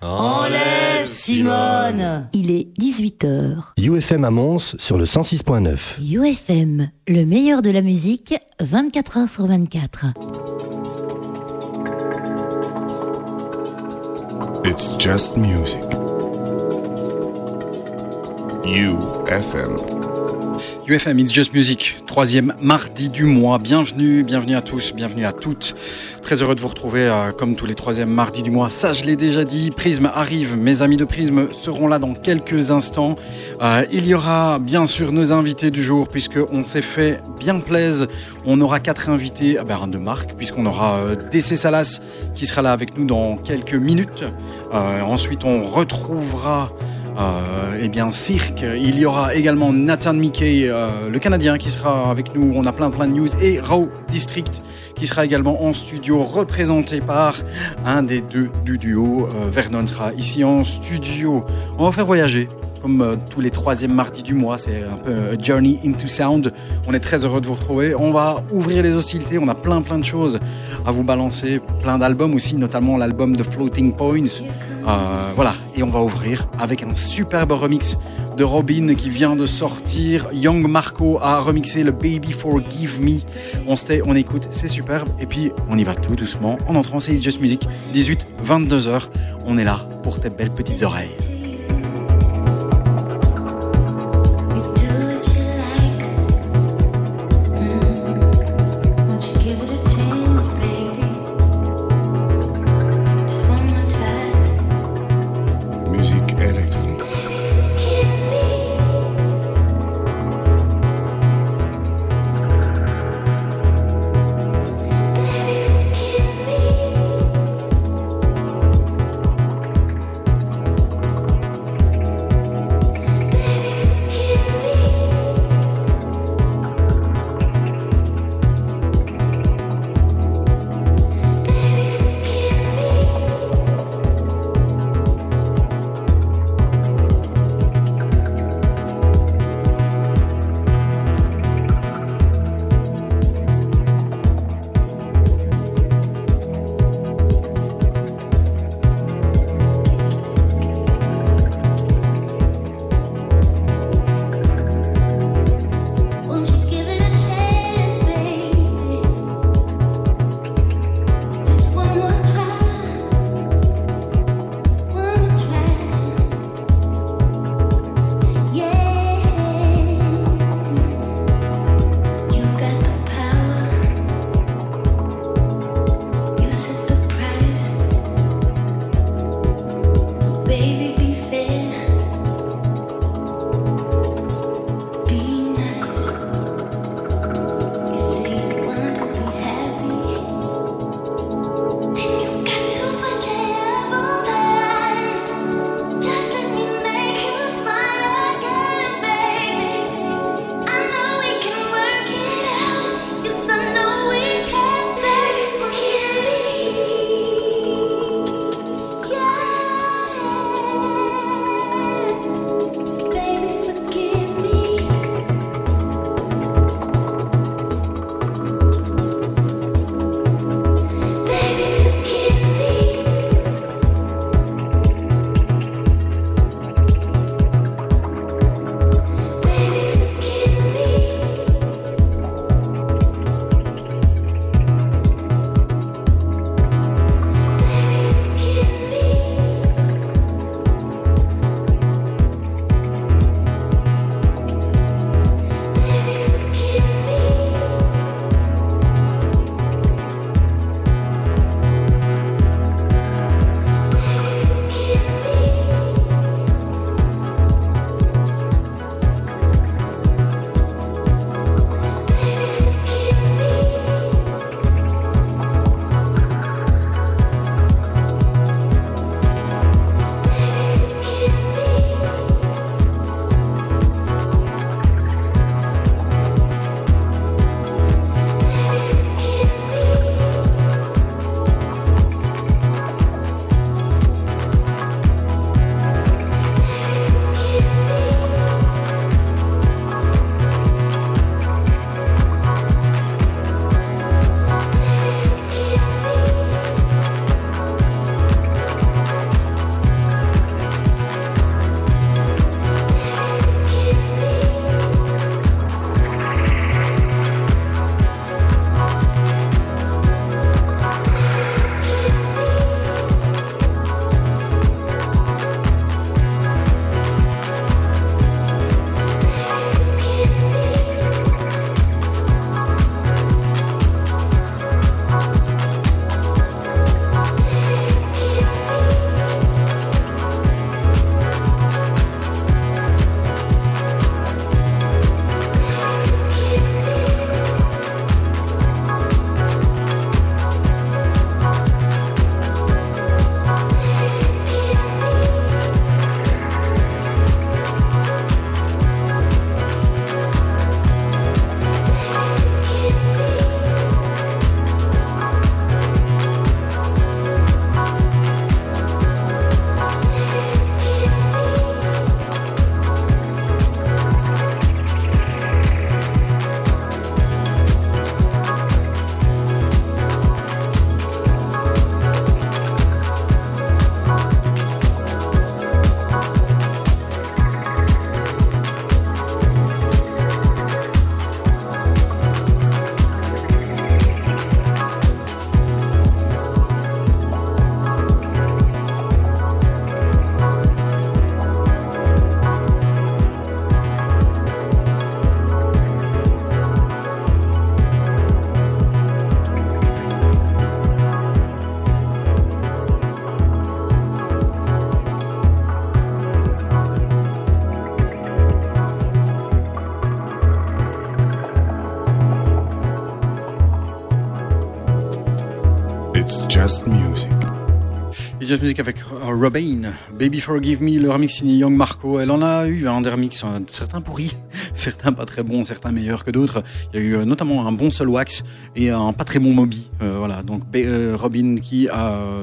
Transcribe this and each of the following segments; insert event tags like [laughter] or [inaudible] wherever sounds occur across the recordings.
Enlève Enlève, Simone Il est 18h. UFM à Mons sur le 106.9. UFM, le meilleur de la musique, 24h sur 24. It's just music. UFM. UFM It's Just Music, troisième mardi du mois. Bienvenue, bienvenue à tous, bienvenue à toutes. Très heureux de vous retrouver euh, comme tous les troisièmes mardis du mois. Ça, je l'ai déjà dit. Prisme arrive. Mes amis de Prisme seront là dans quelques instants. Euh, il y aura bien sûr nos invités du jour puisque on s'est fait bien plaise. On aura quatre invités, ah ben, de marque puisqu'on aura euh, DC Salas qui sera là avec nous dans quelques minutes. Ensuite, on retrouvera euh, eh bien, cirque. Il y aura également Nathan Mickey, euh, le Canadien, qui sera avec nous. On a plein plein de news. Et Raw District, qui sera également en studio, représenté par un des deux du duo. Euh, Vernon sera ici en studio. On va faire voyager. Comme euh, tous les troisièmes mardis du mois, c'est un peu a Journey into Sound. On est très heureux de vous retrouver. On va ouvrir les hostilités. On a plein plein de choses à vous balancer. Plein d'albums aussi, notamment l'album de Floating Points. Euh, voilà, et on va ouvrir avec un superbe remix de Robin qui vient de sortir. Young Marco a remixé le Baby Forgive Me. On se tait, on écoute, c'est superbe. Et puis on y va tout doucement en entrant. C'est Just Music, 18, 22 heures. On est là pour tes belles petites oreilles. Just Music avec euh, Robin, Baby Forgive Me, le remix signé Young Marco. Elle en a eu un des remix, hein, certains pourris, [laughs] certains pas très bons, certains meilleurs que d'autres. Il y a eu euh, notamment un bon Soul Wax et un pas très bon Moby. Euh, voilà, donc Robin qui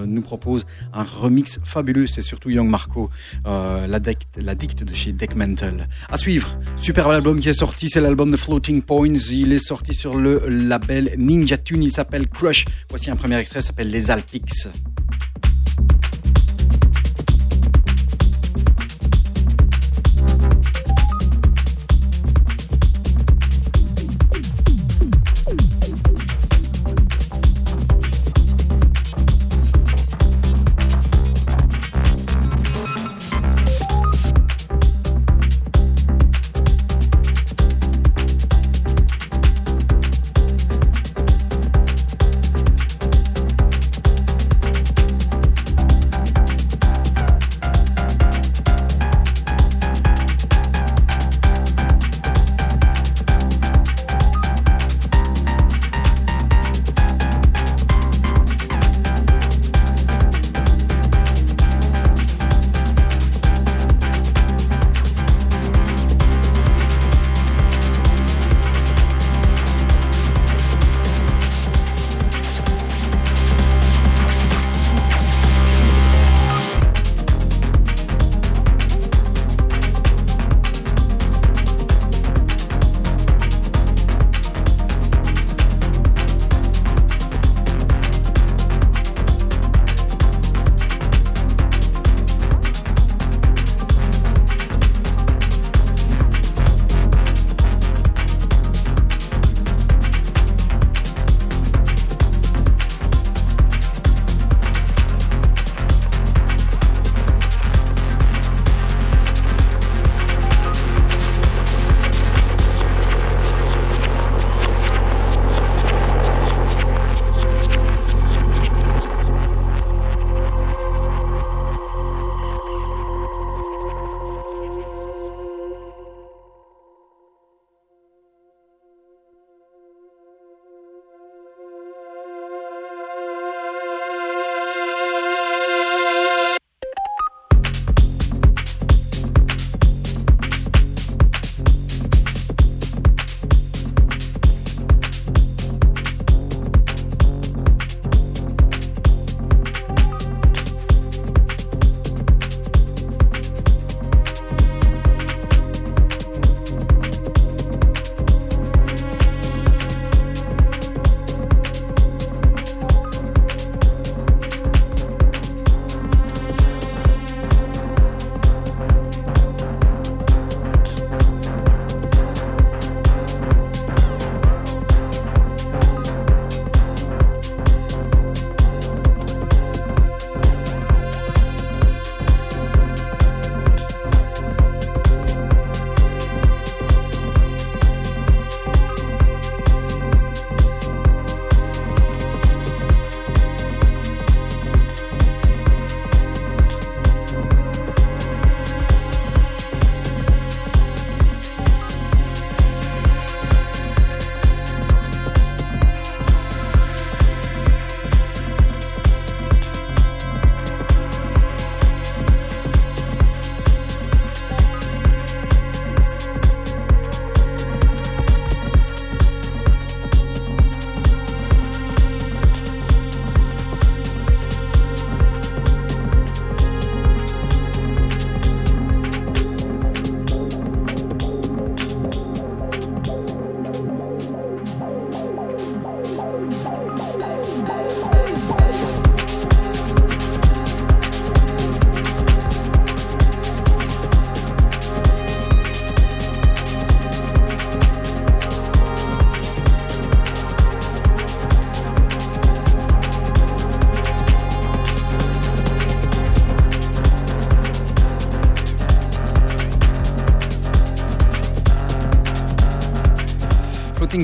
nous propose un remix fabuleux. C'est surtout Young Marco, la, la dicte de chez Deck Mental. À suivre, super album qui est sorti, c'est l'album de Floating Points. Il est sorti sur le label Ninja Tune. Il s'appelle Crush. Voici un premier extrait, s'appelle Les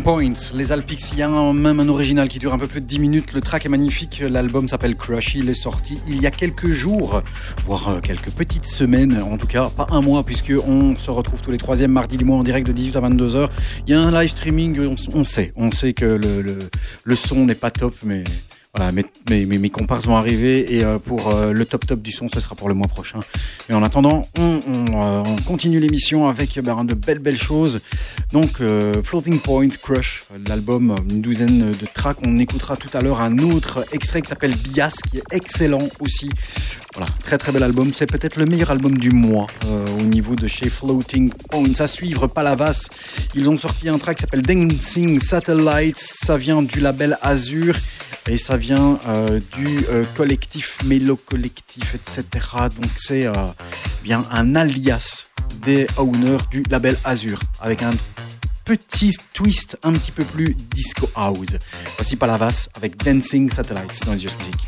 Alpics. Points, les Alpics. Il y a même un original qui dure un peu plus de 10 minutes. Le track est magnifique. L'album s'appelle Crush. Il est sorti il y a quelques jours, voire euh, quelques petites semaines. En tout cas, pas un mois, puisque on se retrouve tous les troisièmes mardis du mois en direct de 18 à 22 h Il y a un live streaming. On, sait, on sait que le, le son n'est pas top, mais Voilà, mes, mes, mes, comparses vont arriver et euh, pour euh, le top top du son, ce sera pour le mois prochain. Mais en attendant, on, on, euh, on continue l'émission avec ben, de belles belles choses. Donc Floating Point Crush, l'album, une douzaine de tracks. On écoutera tout à l'heure un autre extrait qui s'appelle Bias, qui est excellent aussi. Voilà, très très bel album. C'est peut-être le meilleur album du mois au niveau de chez Floating Points. À suivre, Palavas. Ils ont sorti un track qui s'appelle Dancing Satellites. Ça vient du label Azure et ça vient euh, du euh, collectif Mélo Collectif, etc. Donc c'est euh, bien un alias des owners du label Azure avec un petit twist un petit peu plus disco house. Voici Palavas avec Dancing Satellites dans Just Music.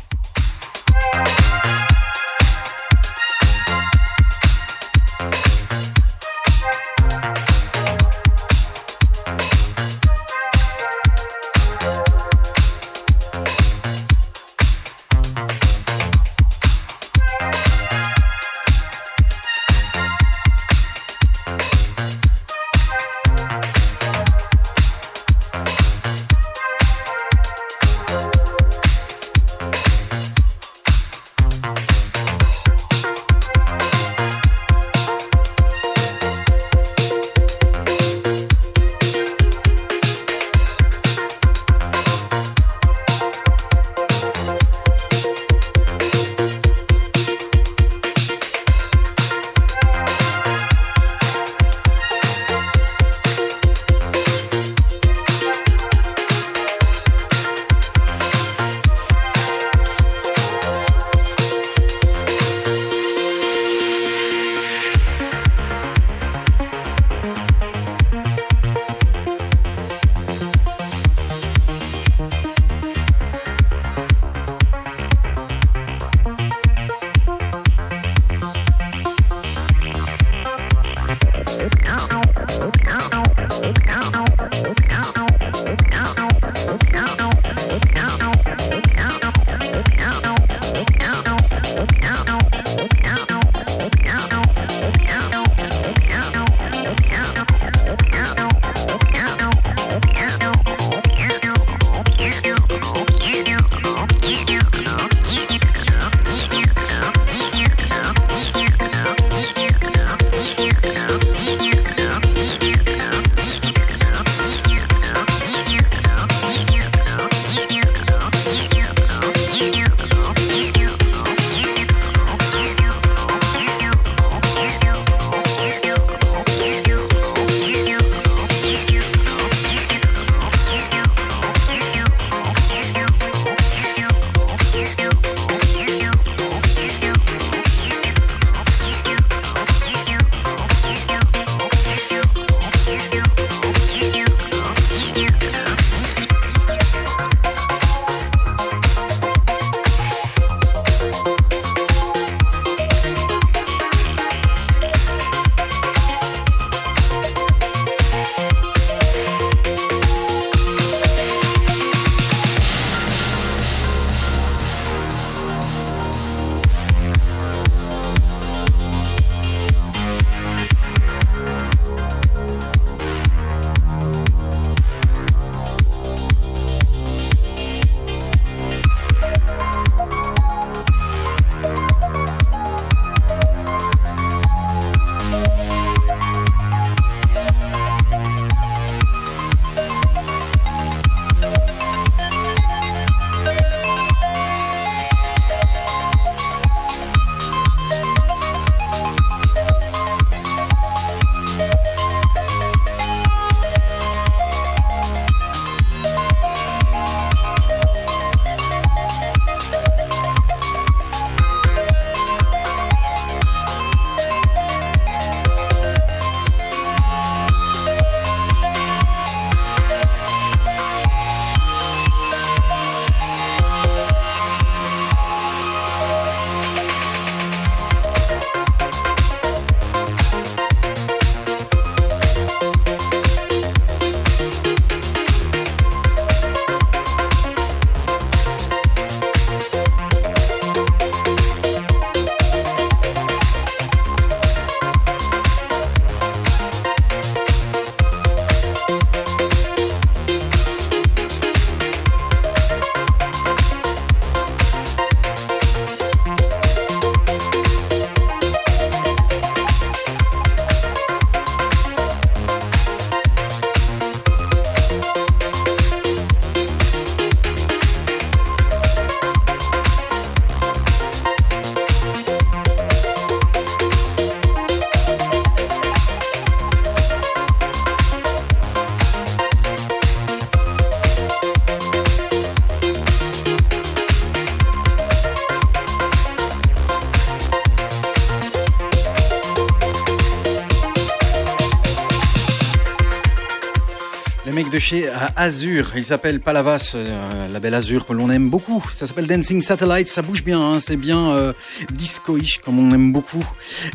Chez euh, Azure. Il s'appelle Palavas, euh, la belle Azure que l'on aime beaucoup. Ça s'appelle Dancing Satellite. Ça bouge bien, hein, c'est bien euh, disco-ish comme on aime beaucoup.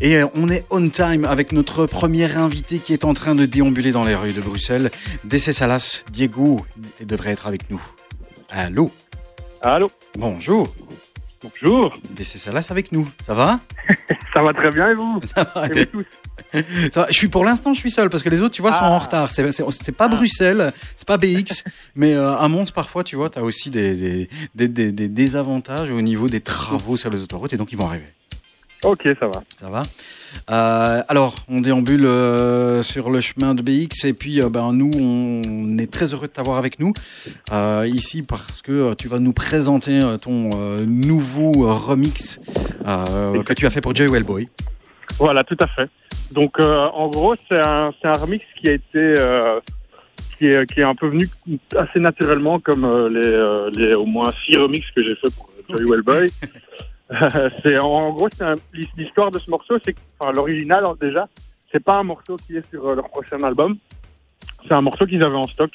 Et euh, on est on time avec notre premier invité qui est en train de déambuler dans les rues de Bruxelles. DC Salas, Diego devrait être avec nous. Allô? Allô? Bonjour. Bonjour, DC Salas avec nous. Ça va? [laughs] Ça va très bien et vous? Ça va. Et vous tous? [laughs] Ça. Je suis pour l'instant, je suis seul parce que les autres, tu vois, sont Ah. en retard. C'est, pas Bruxelles, c'est pas BX, [laughs] mais euh, à Mons, parfois, tu vois, tu as aussi des, des, des, des- des désavantages au niveau des travaux sur les autoroutes et donc ils vont arriver. Ok, ça va. Ça va Euh, Alors, on déambule euh, sur le chemin de BX et puis ben, nous, on est très heureux de t'avoir avec nous ici parce que tu vas nous présenter ton nouveau remix que tu as fait pour Joy Wellboy. Voilà, tout à fait. Donc, euh, en gros, c'est un, c'est un remix qui a été, euh, qui est, qui est un peu venu assez naturellement, comme euh, les, euh, les au moins six remixes que j'ai fait pour Joy Wellboy. [laughs] Euh, c'est en gros, c'est un- l'histoire de ce morceau, c'est que, enfin, l'original déjà, c'est pas un morceau qui est sur euh, leur prochain album. C'est un morceau qu'ils avaient en stock.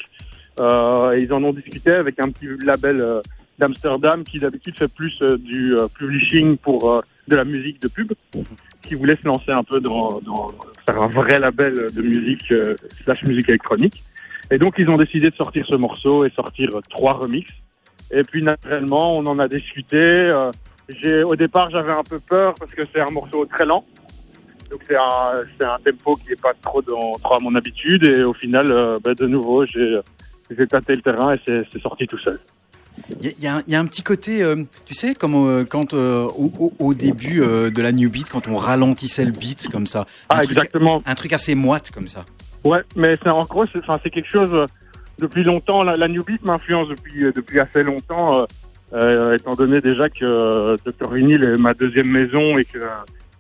Euh, et ils en ont discuté avec un petit label euh, d'Amsterdam qui d'habitude fait plus euh, du euh, publishing pour euh, de la musique de pub, qui voulait se lancer un peu dans, dans faire un vrai label de musique euh, slash musique électronique. Et donc ils ont décidé de sortir ce morceau et sortir trois remixes. Et puis naturellement, on en a discuté. euh, j'ai au départ j'avais un peu peur parce que c'est un morceau très lent. Donc c'est un, c'est un tempo qui est pas trop, dans, trop à mon habitude. Et au final, euh, ben, de nouveau, j'ai j'ai tâté le terrain et c'est sorti tout seul. Il y, a- y un- il y a un petit côté, euh, tu sais, comme euh, quand euh, au, début de la new beat, quand on ralentissait le beat comme ça, un, Ah, truc, exactement. un truc assez moite comme ça. Ouais, mais c'est en gros, c'est quelque chose depuis longtemps. La, la New Beat m'influence depuis depuis assez longtemps, étant donné déjà que Dr Vinyl est ma deuxième maison et que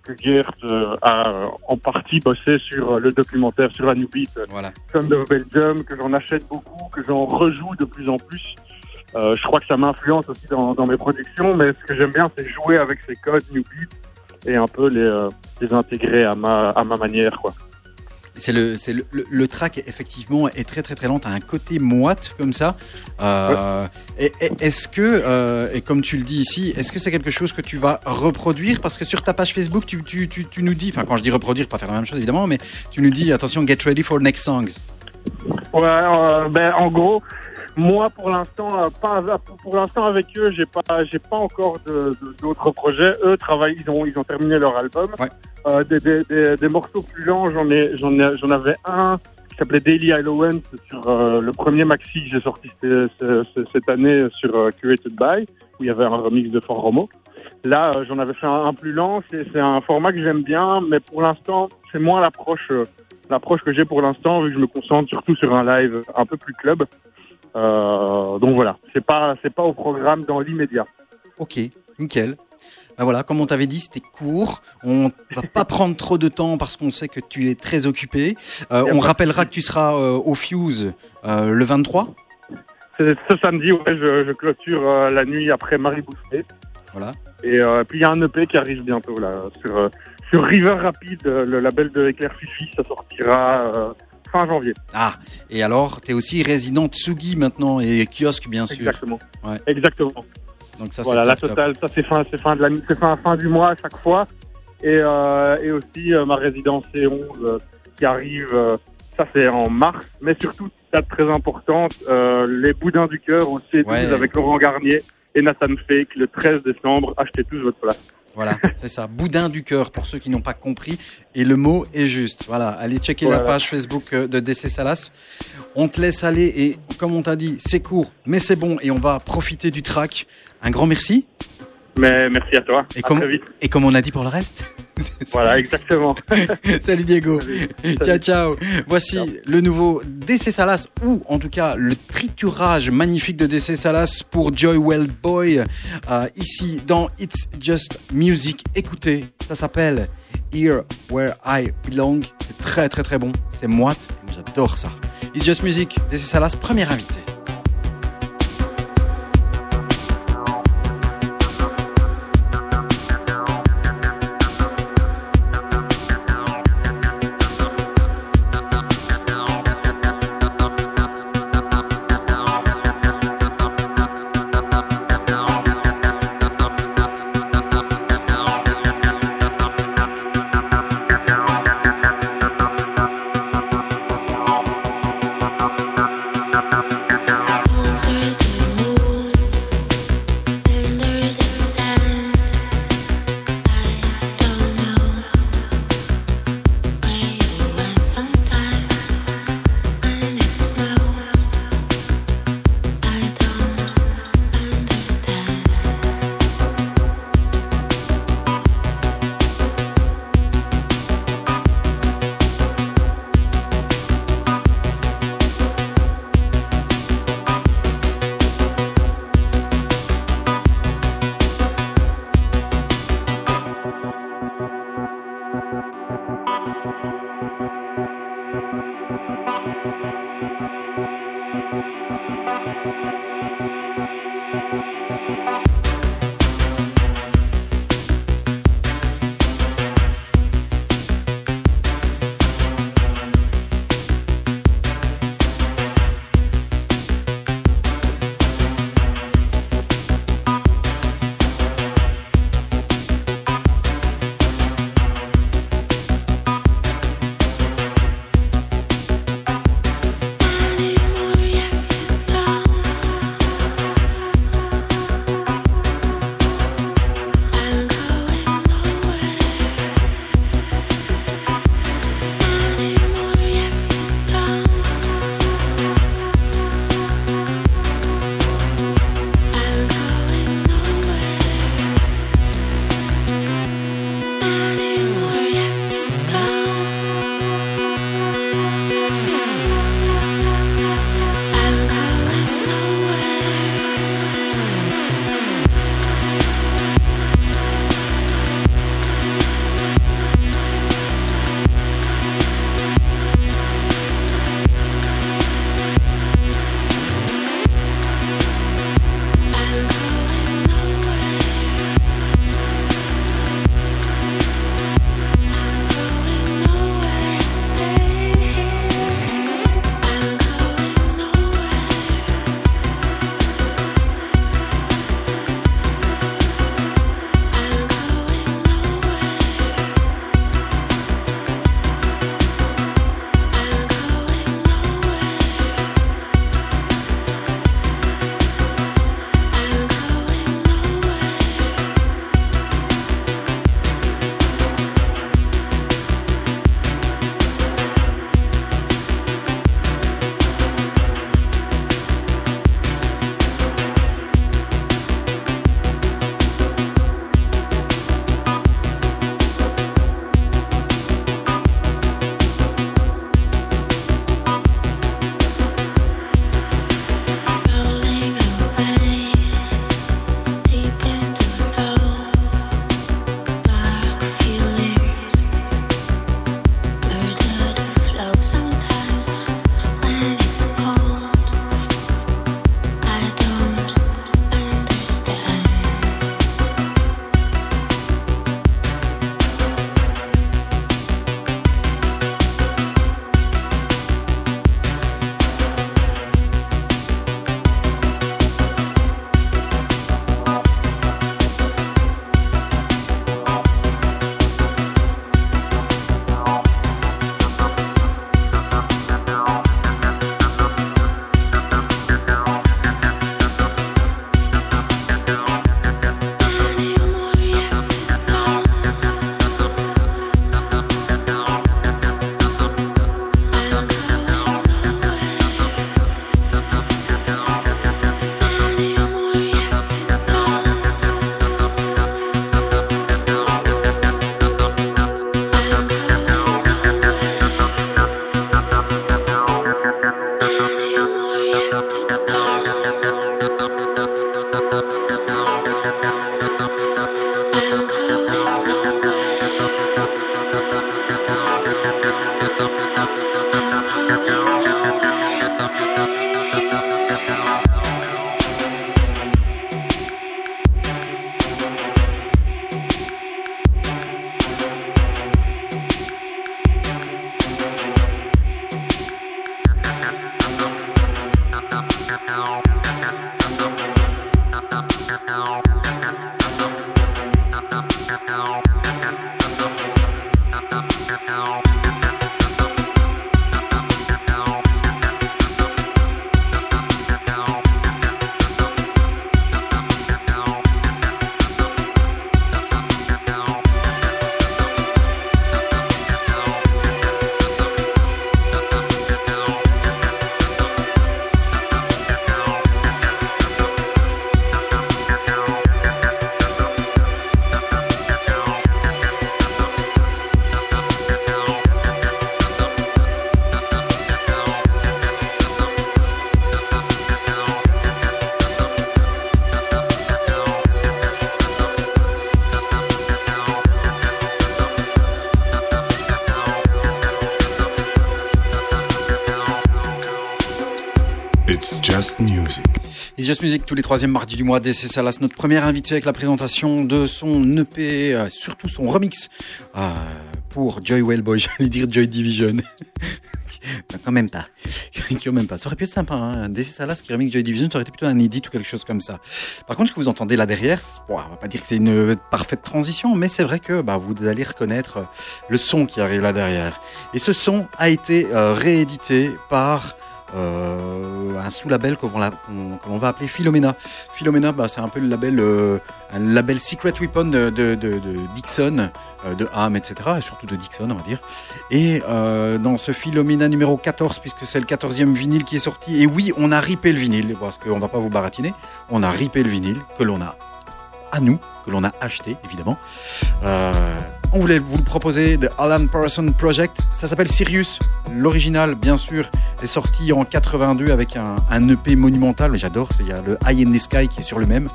que euh, a en partie bossé sur le documentaire sur la New Beat, Voilà. Sound of Belgium, que j'en achète beaucoup, que j'en rejoue de plus en plus. Euh, je crois que ça m'influence aussi dans, dans mes productions, mais ce que j'aime bien, c'est jouer avec ces codes New Beat et un peu les, euh, les intégrer à ma, à ma manière, quoi. C'est le, c'est le, le, le track effectivement est très très très lent. T'as un côté moite comme ça. Euh, Est-ce que, euh, et comme tu le dis ici, est-ce que c'est quelque chose que tu vas reproduire? Parce que sur ta page Facebook, tu, tu, tu, tu nous dis, enfin quand je dis reproduire, pas faire la même chose évidemment, mais tu nous dis attention, get ready for next songs. Ouais, euh, ben en gros, moi pour l'instant, euh, pas pour, l'instant avec eux, j'ai pas, j'ai pas encore de- de- d'autres projets. Eux travaillent, ils ont, ils ont terminé leur album. Ouais. Euh, des, des, des, des morceaux plus lents, j'en ai, j'en ai, j'en avais un qui s'appelait Daily Allowance sur euh, le premier maxi que j'ai sorti ce- ce- ce- cette année sur euh, Curated By, où il y avait un remix de Fort Romo. Là, euh, j'en avais fait un, un plus lent. C'est, c'est un format que j'aime bien, mais pour l'instant, c'est moins l'approche. l'approche que j'ai pour l'instant, vu que je me concentre surtout sur un live un peu plus club. Euh, donc voilà, c'est pas c'est pas au programme dans l'immédiat. Ok, nickel. Ben voilà, comme on t'avait dit, c'était court. On va pas [laughs] prendre trop de temps parce qu'on sait que tu es très occupé. Euh, on rappellera que tu seras euh, au Fuse euh, le 23. C'est ce samedi, ouais, je, je clôture la nuit après Marie Bousquet. Voilà. Et puis il y a un EP qui arrive bientôt là sur sur River Rapid, euh, le label de Éclair Fifi, ça sortira fin janvier. Ah, et alors, tu es aussi résident Tsugi maintenant et kiosque, bien sûr. Exactement. Ouais. Exactement. Donc ça, voilà, la top. totale, ça c'est fin, fin de la, c'est fin, fin du mois à chaque fois. Et, euh, et aussi euh, ma résidence C11 euh, qui arrive, ça c'est en mars, mais surtout date très importante, les Boudins du cœur au C12 Ouais. avec Laurent Garnier et Nathan Fake le 13 décembre. Achetez tous votre place. Voilà, c'est ça. Boudin du cœur, pour ceux qui n'ont pas compris. Et le mot est juste. Voilà, allez checker la page Facebook euh, de DC Salas. On te laisse aller et, comme on t'a dit, c'est court, mais c'est bon et on va profiter du track. Un grand merci. Mais merci à toi. Et à comment- très vite. Et comme on a dit pour le reste. [laughs] Voilà, exactement. [laughs] Salut Diego. Salut. Ciao, ciao. Voici le nouveau DC Salas, ou en tout cas le triturage magnifique de DC Salas pour Joy Well Boy, euh, ici dans It's Just Music. Écoutez, ça s'appelle Here Where I Belong. C'est très très très bon. C'est moite. J'adore ça. It's Just Music, DC Salas, premier invité. Just Music tous les troisièmes mardis du mois. DC Salas, notre premier invité avec la présentation de son EP, euh, surtout son remix euh, pour Joy Wellboy. [laughs] J'allais dire Joy Division. [laughs] Quand même pas. [laughs] quand même pas. Ça aurait pu être sympa, hein. DC Salas qui remix Joy Division, ça aurait été plutôt un edit ou quelque chose comme ça. Par contre, ce que vous entendez là derrière, bon, on va pas dire que c'est une parfaite transition, mais c'est vrai que bah, vous allez reconnaître le son qui arrive là derrière. Et ce son a été euh, réédité par un sous-label que l'on va appeler Philomena. Philomena, bah, c'est un peu le label, euh, Secret Weapon de, Dixon, euh, de Ham, etc. Et surtout de Dixon, on va dire. Et euh, dans ce Philomena numéro 14, puisque c'est le 14e vinyle qui est sorti, et oui, on a ripé le vinyle, parce qu'on va pas vous baratiner, on a ripé le vinyle que l'on a à nous, que l'on a acheté, évidemment. Euh, on voulait vous le proposer de Alan Parsons Project. Ça s'appelle Sirius. L'original, bien sûr, est sorti en 82 avec un, EP monumental. Mais j'adore. Il y a le High in the Sky qui est sur le même,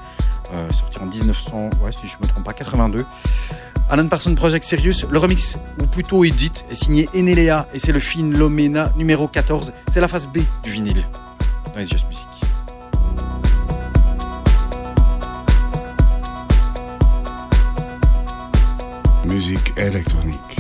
euh, sorti en 1900, ouais, si je me trompe pas, 82. Alan Parsons Project Sirius, le remix, ou plutôt edit, est signé Enelea et c'est le Philomena numéro 14. C'est la face B du vinyle dans It's Just Music. Musique électronique.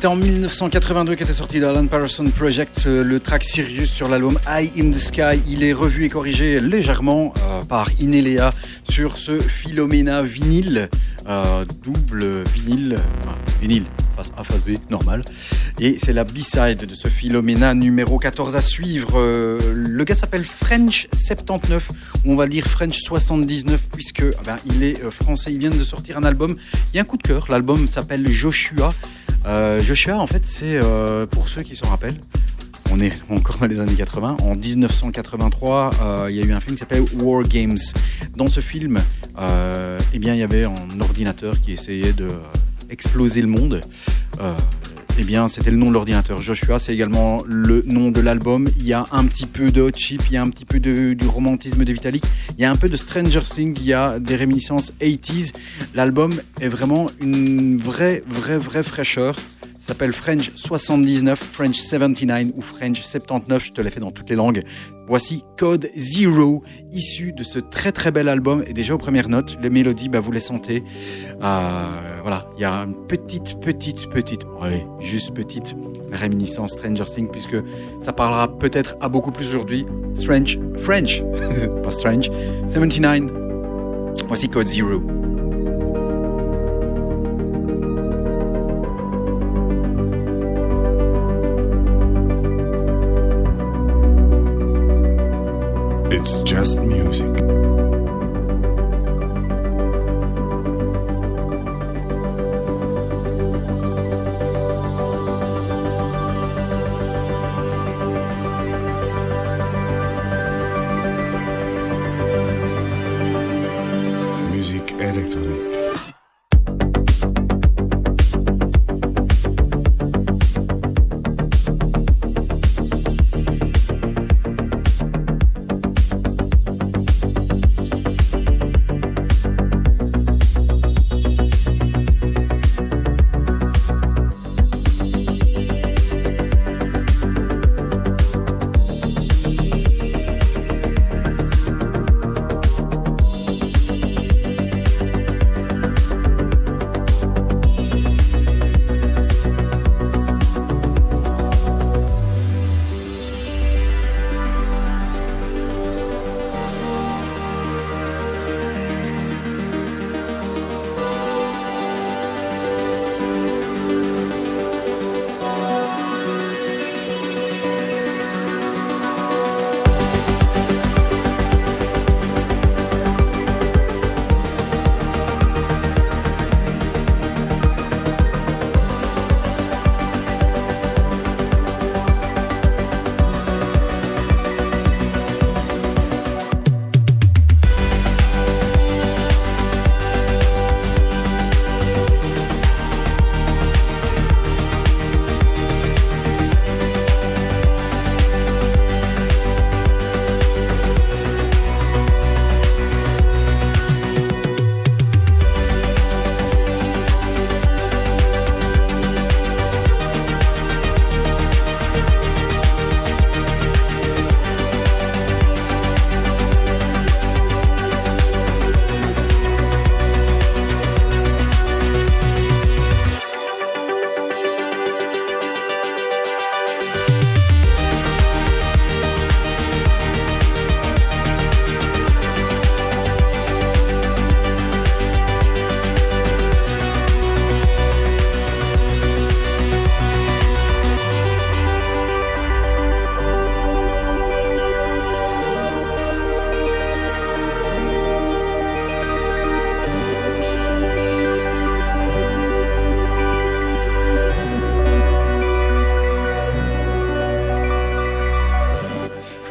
C'était en 1982 qu'était sorti d'Alan Patterson Project euh, le track Sirius sur l'album Eye in the Sky. Il est revu et corrigé légèrement euh, par Inelia sur ce Philomena vinyle, euh, double vinyle, vinyle face A, face B, normal. Et c'est la B-side de ce Philomena numéro 14 à suivre. le gars s'appelle French 79, ou on va dire French 79, puisque ah ben, il est français, il vient de sortir un album. Il y a un coup de cœur, l'album s'appelle Joshua. Euh, Joshua, en fait, c'est euh, pour ceux qui s'en rappellent. On est [laughs] encore dans les années 80. En 1983, euh, il y a eu un film qui s'appelle War Games. Dans ce film, eh bien, il y avait un ordinateur qui essayait de exploser le monde eh bien, c'était le nom de l'ordinateur. Joshua, c'est également le nom de l'album. Il y a un petit peu de hot chip, il y a un petit peu de, du romantisme de Vitalik, il y a un peu de Stranger Things, il y a des réminiscences 80s. L'album est vraiment une vraie, vraie, vraie fraîcheur s'appelle French 79, French 79 ou French 79, je te l'ai fait dans toutes les langues. Voici Code Zero, issu de ce très très bel album. Et déjà aux premières notes, les mélodies, bah, vous les sentez. Euh, voilà, il y a une petite, petite, petite, juste petite réminiscence Stranger Things, puisque ça parlera peut-être à beaucoup plus aujourd'hui. Strange, French, [laughs] pas Strange, 79. Voici Code Zero.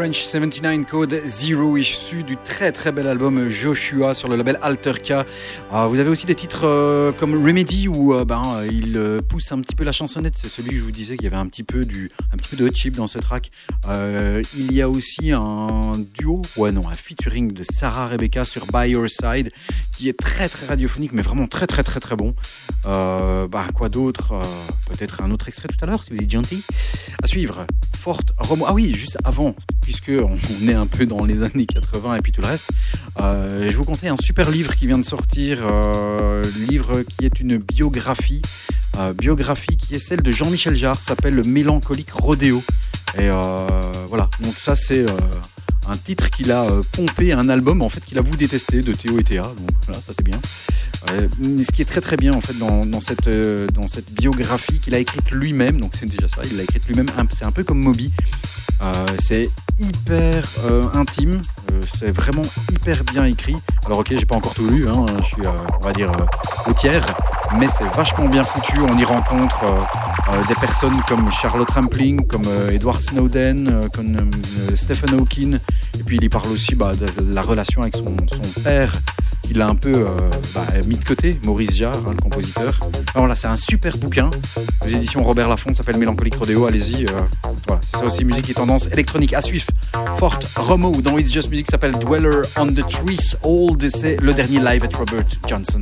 French 79 Code Zero, issu du très très bel album Joshua sur le label Alterka. Euh, vous avez aussi des titres euh, comme Remedy où euh, ben, il pousse un petit peu la chansonnette. C'est celui que je vous disais qu'il y avait un petit peu, du, un petit peu de hot chip dans ce track. il y a aussi un duo, ouais non, un featuring de Sarah Rebecca sur By Your Side qui est très très radiophonique mais vraiment très très très très bon. bah, quoi d'autre Peut-être un autre extrait tout à l'heure si vous êtes gentil. À suivre, Forte Romo. Ah oui, juste avant, puisque on est un peu dans les années 80 et puis tout le reste, euh, je vous conseille un super livre qui vient de sortir, euh, livre qui est une biographie biographie qui est celle de Jean-Michel Jarre, s'appelle Le Mélancolique Rodéo. Et voilà, donc ça c'est un titre qu'il a pompé, un album en fait qu'il a vous détesté de Théo et Théa. Donc voilà, ça c'est bien. mais ce qui est très très bien en fait dans, cette, dans cette biographie qu'il a écrite lui-même, donc c'est déjà ça, il l'a écrite lui-même, c'est un peu comme Moby. c'est hyper intime, c'est vraiment hyper bien écrit. Alors ok, j'ai pas encore tout lu, hein, je suis, on va dire, au tiers, mais c'est vachement bien foutu. On y rencontre des personnes comme Charlotte Rampling, comme Edward Snowden, comme Stephen Hawking, et puis il y parle aussi bah, de la relation avec son père il a un peu euh, bah, mis de côté, Maurice hein, Jarre, le compositeur. Alors là, c'est un super bouquin aux éditions Robert Laffont, s'appelle Mélancolique Rodeo, allez-y. Euh, voilà, c'est aussi, musique et tendance électronique. À suivre, Fort Romo dans It's Just Music s'appelle Dweller on the Trees Old, c'est le dernier live at Robert Johnson.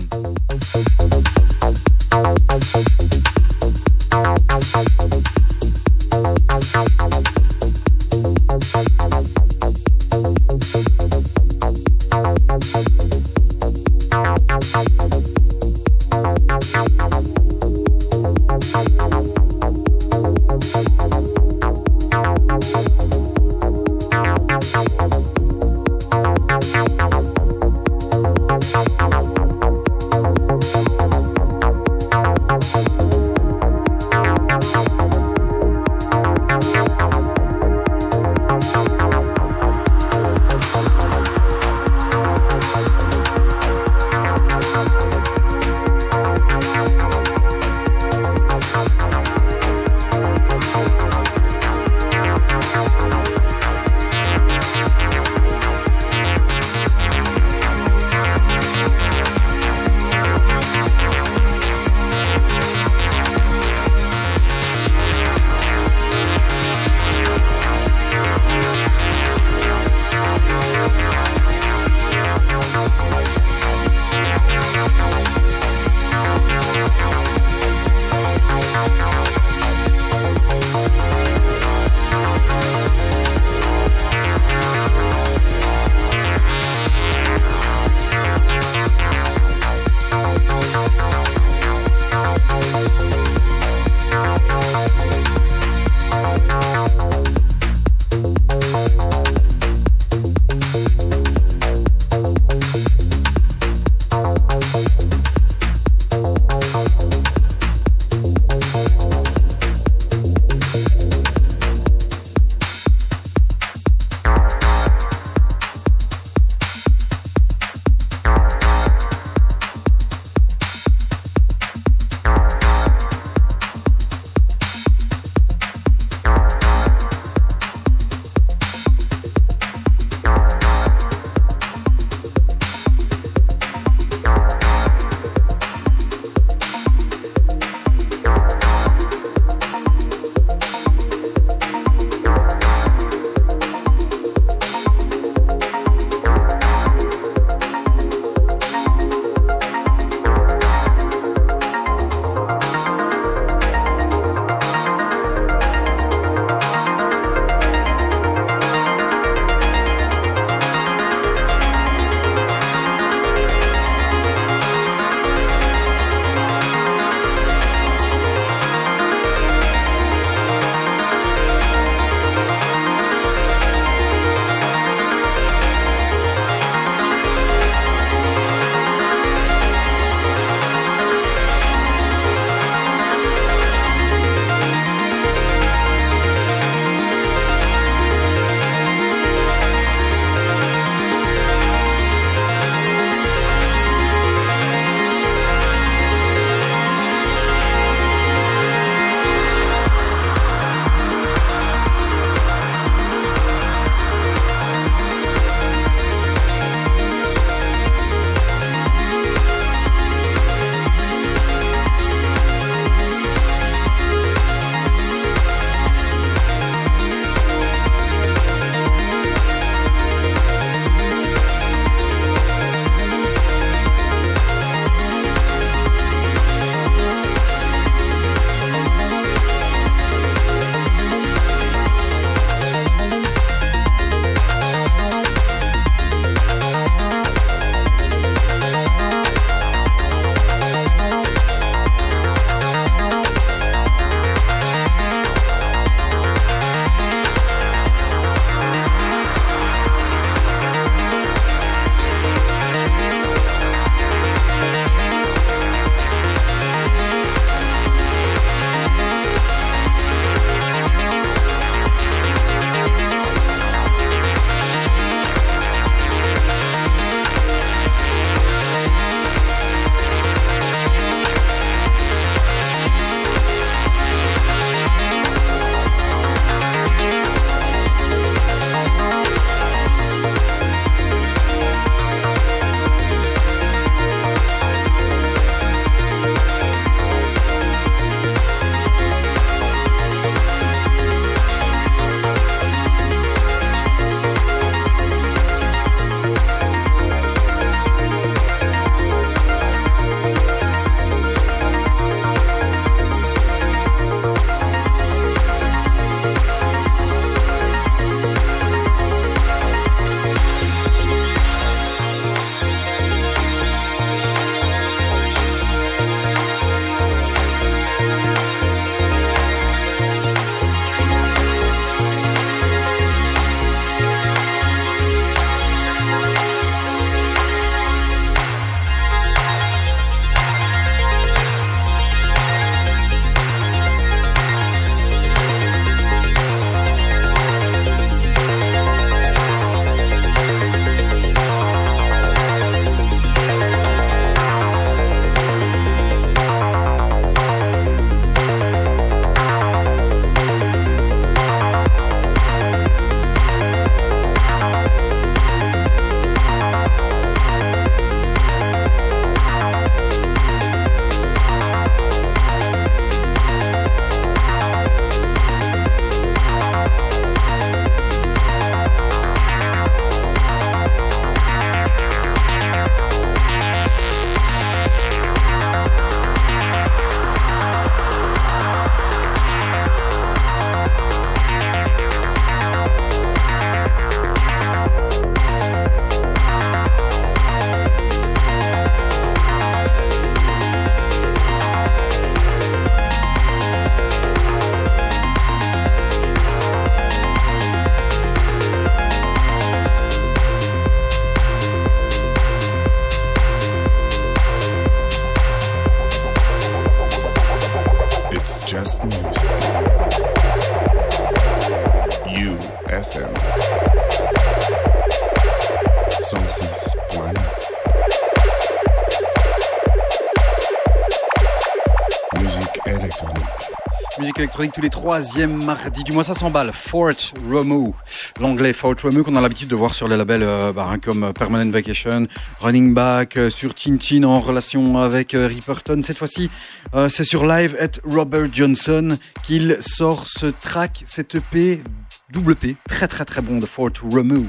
Tous les troisièmes mardis du mois, ça s'emballe. Fort Romo, l'anglais Fort Romo qu'on a l'habitude de voir sur les labels euh, bah, hein, comme Permanent Vacation, Running Back, euh, sur Chin en relation avec euh, Ripperton. Cette fois-ci, euh, c'est sur Live at Robert Johnson qu'il sort ce track, cette EP double P, très très très bon de Fort Romo.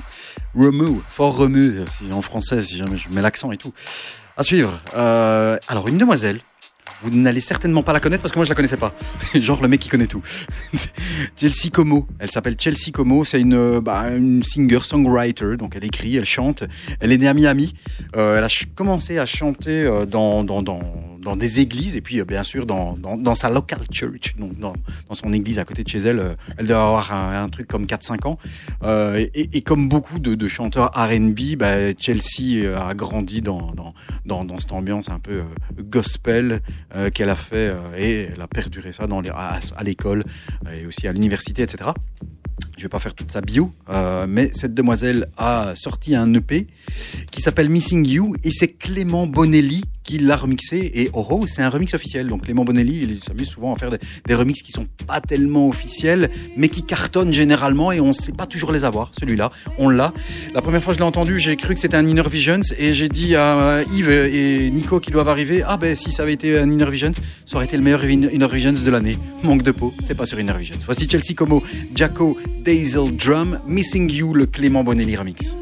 Romo, Fort Romu, si en français, si jamais je mets l'accent et tout. À suivre. Euh, alors, une demoiselle vous n'allez certainement pas la connaître parce que moi je la connaissais pas. [laughs] Genre le mec qui connaît tout. [laughs] Chelsea Como. Elle s'appelle Chelsea Como. C'est une, euh, bah, une singer-songwriter. Donc elle écrit, elle chante. Elle est née à Miami. Euh, elle a commencé à chanter euh, dans, dans, dans, dans des églises et puis euh, bien sûr dans, dans, sa local church. Donc dans, dans son église à côté de chez elle. Euh, Elle doit avoir un, truc comme 4-5 ans. Euh, et, comme beaucoup de, chanteurs R&B, bah, Chelsea a grandi dans, dans, dans, cette ambiance un peu gospel qu'elle a fait et elle a perduré ça dans les, à, l'école et aussi à l'université, etc. Je vais pas faire toute sa bio, euh, mais cette demoiselle a sorti un EP qui s'appelle Missing You et c'est Clément Bonelli qui l'a remixé et oh oh c'est un remix officiel. Donc Clément Bonelli il s'amuse souvent à faire des, des remixes qui sont pas tellement officiels mais qui cartonnent généralement et on sait pas toujours les avoir celui-là. On l'a. La première fois que je l'ai entendu j'ai cru que c'était un Inner Visions et j'ai dit à Yves et Nico qui doivent arriver ah ben si ça avait été un Inner Visions ça aurait été le meilleur Inner Visions de l'année. Manque de peau c'est pas sur Inner Visions voici Chelsea Como Jacko Daisel Drum Missing You le Clément Bonelli remix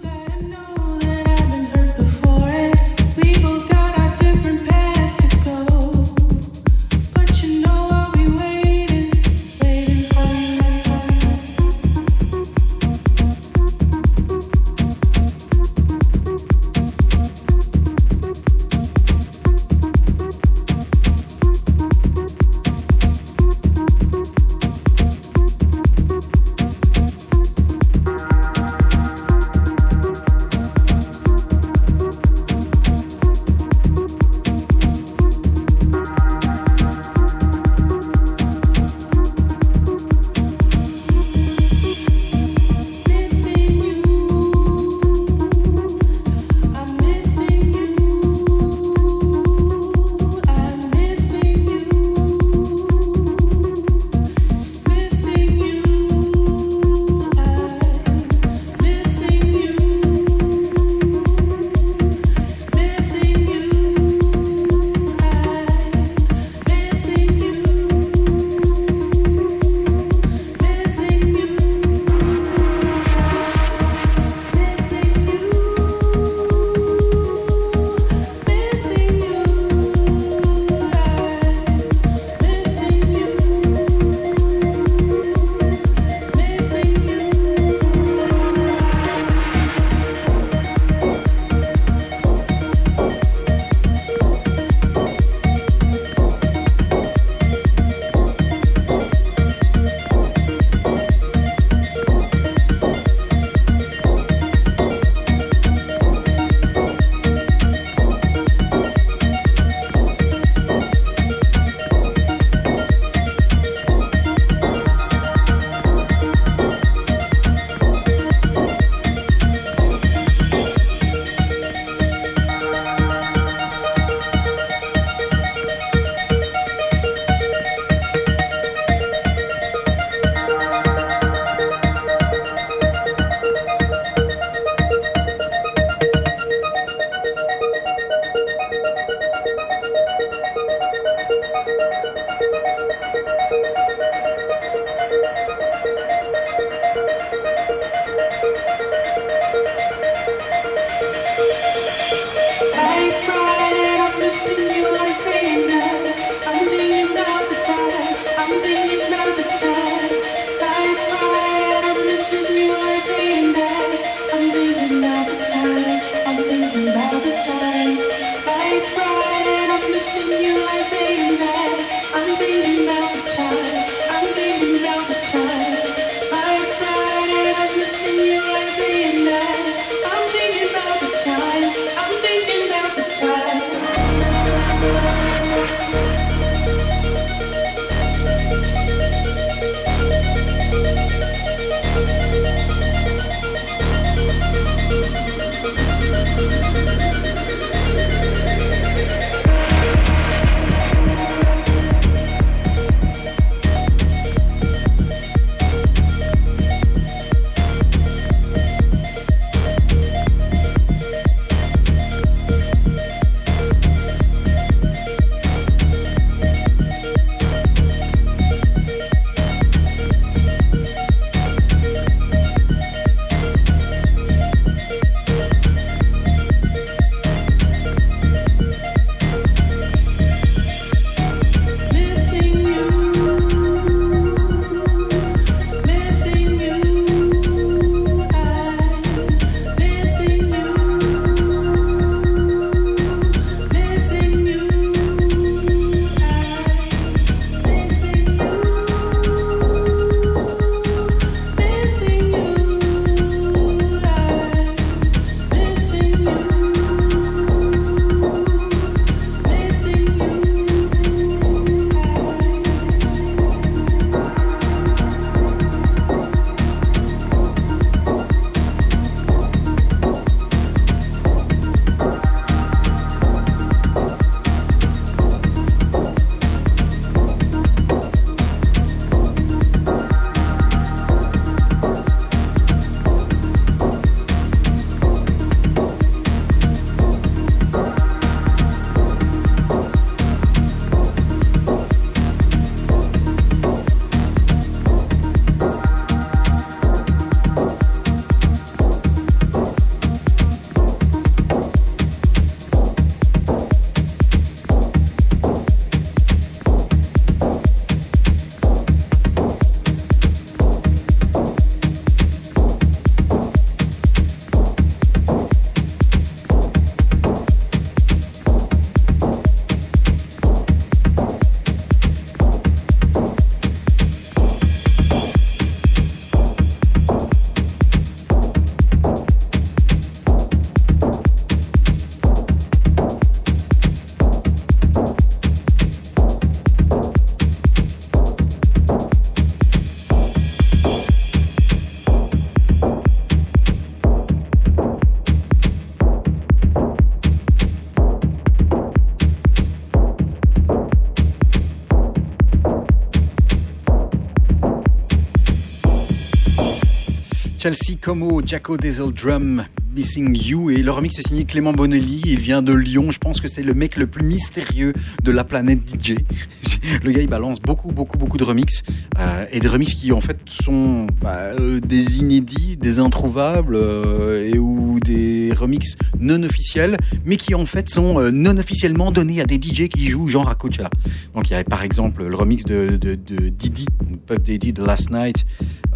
Chelsea Como, Jaco Diesel Drum, Missing You. Et le remix est signé Clément Bonelli. Il vient de Lyon. Je pense que c'est le mec le plus mystérieux de la planète DJ. [laughs] le gars, il balance beaucoup, beaucoup, beaucoup de remix. Euh, et des remix qui, en fait, sont bah, euh, des inédits, des introuvables, euh, et ou des remix non officiels, mais qui, en fait, sont non officiellement donnés à des DJ qui jouent genre à Coachella. Donc, il y avait par exemple le remix de, de, de Didi, Puff Daddy de Last Night,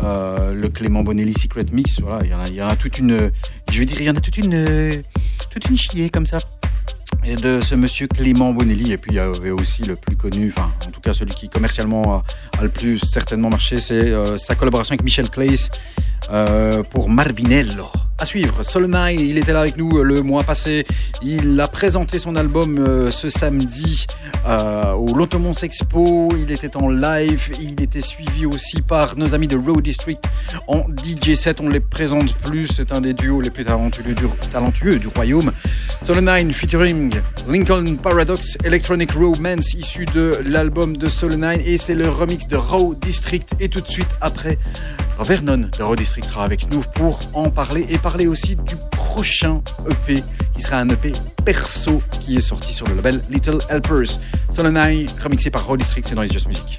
euh, le Clément Bonelli Secret Mix. Voilà, il y en a, toute une, je veux dire, il y en a toute une, toute une chier comme ça. De ce monsieur Clément Bonelli. Et puis il y avait aussi le plus connu, enfin en tout cas celui qui commercialement a, le plus certainement marché, c'est euh, sa collaboration avec Michel Claes euh, pour Marvinello. À suivre, Solonai, il était là avec nous euh, le mois passé. Il a présenté son album ce samedi euh, au Lotomons Expo. Il était en live. Il était suivi aussi par nos amis de Road District en DJ set. On les présente plus. C'est un des duos les plus talentueux du, royaume. Solonine featuring Lincoln Paradox Electronic Romance issu de l'album de Solonine et c'est le remix de Road District. Et tout de suite après, Vernon de District sera avec nous pour en parler et parler aussi du prochain EP qui sera un EP perso qui est sorti sur le label Little Helpers. Solonai, remixé par Road District, c'est dans les Just Music.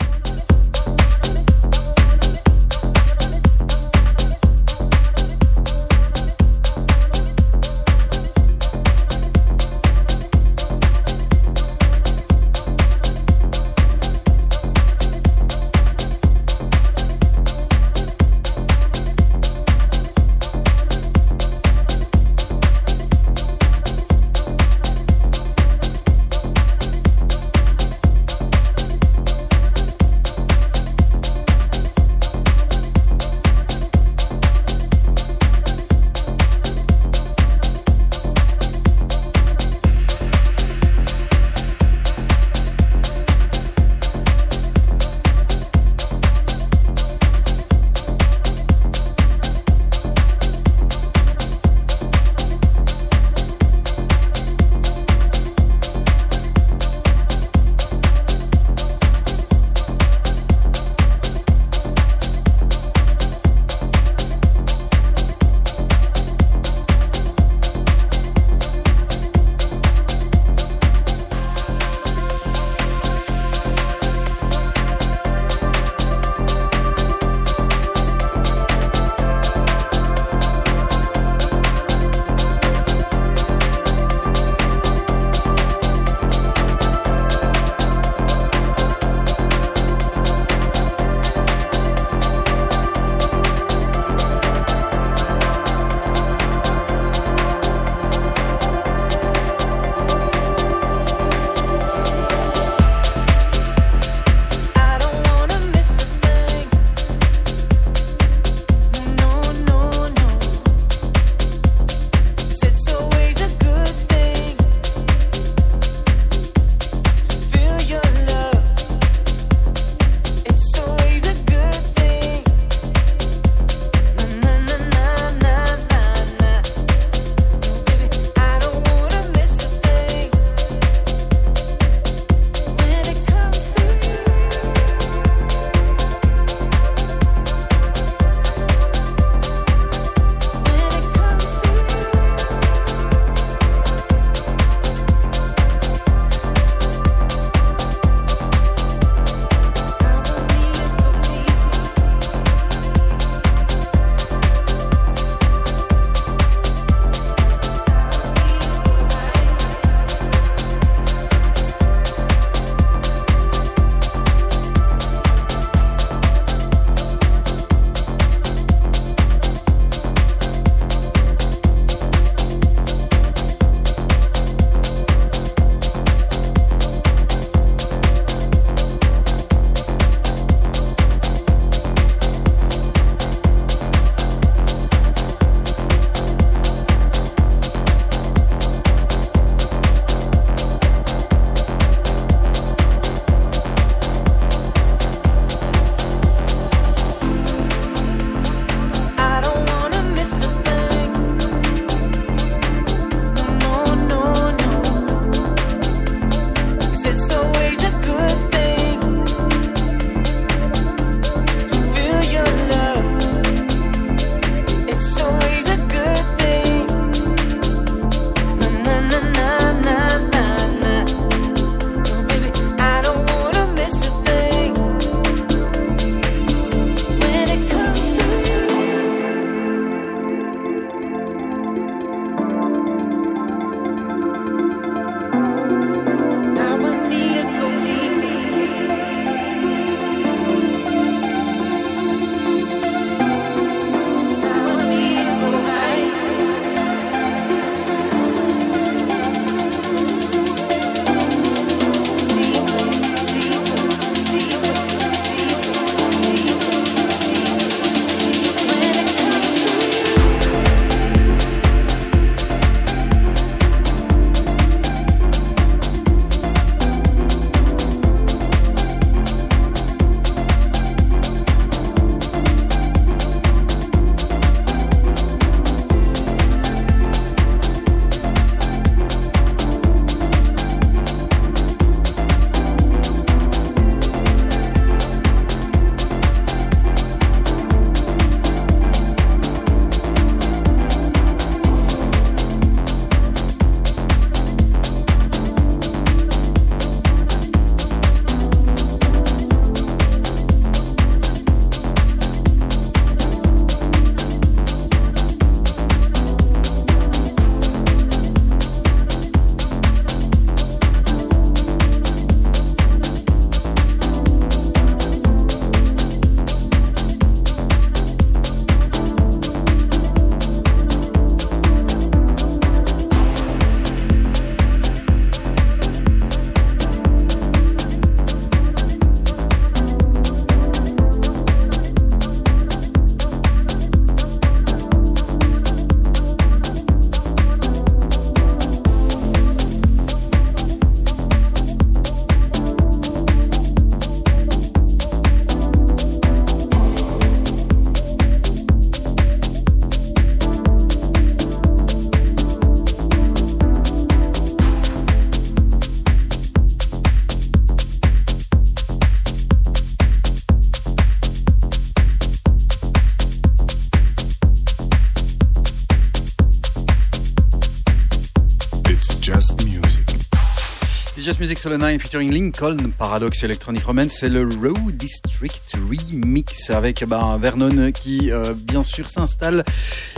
Music 9 featuring Lincoln, Paradox Electronic Romance, c'est le Road District Remix avec ben, Vernon qui euh, bien sûr s'installe.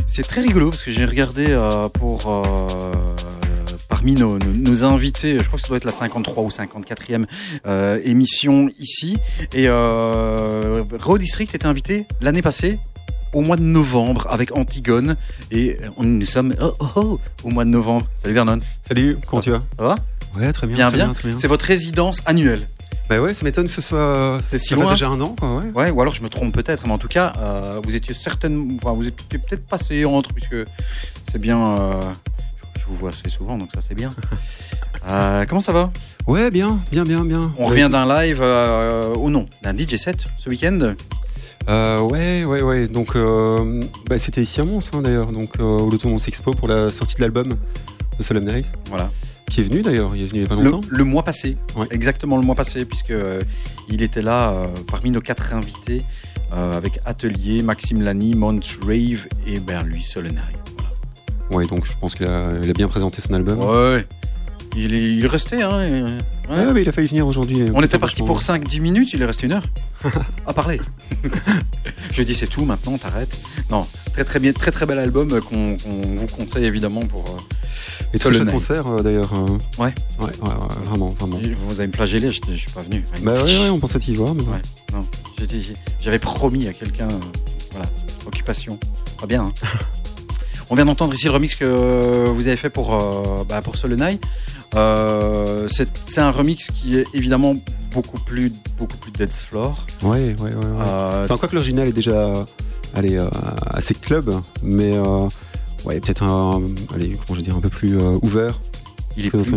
C'est très rigolo parce que j'ai regardé euh, pour euh, parmi nos, nos, nos invités, je crois que ça doit être la 53 ou 54e euh, émission ici. Et Road District était invité l'année passée au mois de novembre avec Antigone et on- nous sommes oh, oh, oh, au mois de novembre. Salut Vernon, Salut, comment tu vas? Ça va? Ouais, très bien. Bien, très bien. très bien. C'est votre résidence annuelle. Bah ouais, ça m'étonne que ce soit. C'est si ça loin. déjà un an, quoi, ouais. Ouais, ou alors je me trompe peut-être, mais en tout cas, euh, vous étiez certainement, enfin, vous étiez peut-être passé entre, puisque c'est bien. euh, je vous vois assez souvent, donc ça c'est bien. [laughs] Euh, comment ça va? Ouais, bien, bien, bien, bien. On Ouais. revient d'un live au nom d'un DJ set ce week-end? Euh, ouais, ouais, ouais. Donc, euh, bah, c'était ici à Mons, hein, d'ailleurs, donc euh, au Loto Mons Expo pour la sortie de l'album de Solemn Voilà. Qui est venu d'ailleurs, il est venu il y a pas Le, longtemps. le mois passé, Ouais. exactement le mois passé, puisque euh, il était là euh, parmi nos quatre invités euh, avec Atelier, Maxime Lani, Mont Rave et ben lui Solenai. Ouais, donc je pense qu'il a, bien présenté son album. Ouais. Il est, il est resté, hein. Euh, ouais. Ouais, mais il a failli venir aujourd'hui. On était parti pour 5-10 minutes, il est resté une heure [laughs] à parler. Je dis c'est tout maintenant, t'arrêtes. Non, très très bien, très très bel album euh, qu'on vous conseille évidemment pour. euh, Et très chouette concert euh, d'ailleurs. euh. Ouais. ouais. Ouais, ouais, vraiment, vraiment. Vous avez me flagellé, je, je suis pas venu. Bah ouais, ouais, on pensait t'y voir, mais Ouais. Non, j'avais promis à quelqu'un, euh, voilà, occupation. Pas bien. hein. [laughs] On vient d'entendre ici le remix que vous avez fait pour, euh, bah, pour Solenai. Euh, c'est un remix qui est évidemment beaucoup plus, beaucoup plus dance floor. ouais, ouais, ouais. ouais. Euh, Enfin, quoi que l'original est déjà allez, euh, assez club, mais ouais, peut-être un, allez, comment je vais dire, un peu plus ouvert il est plus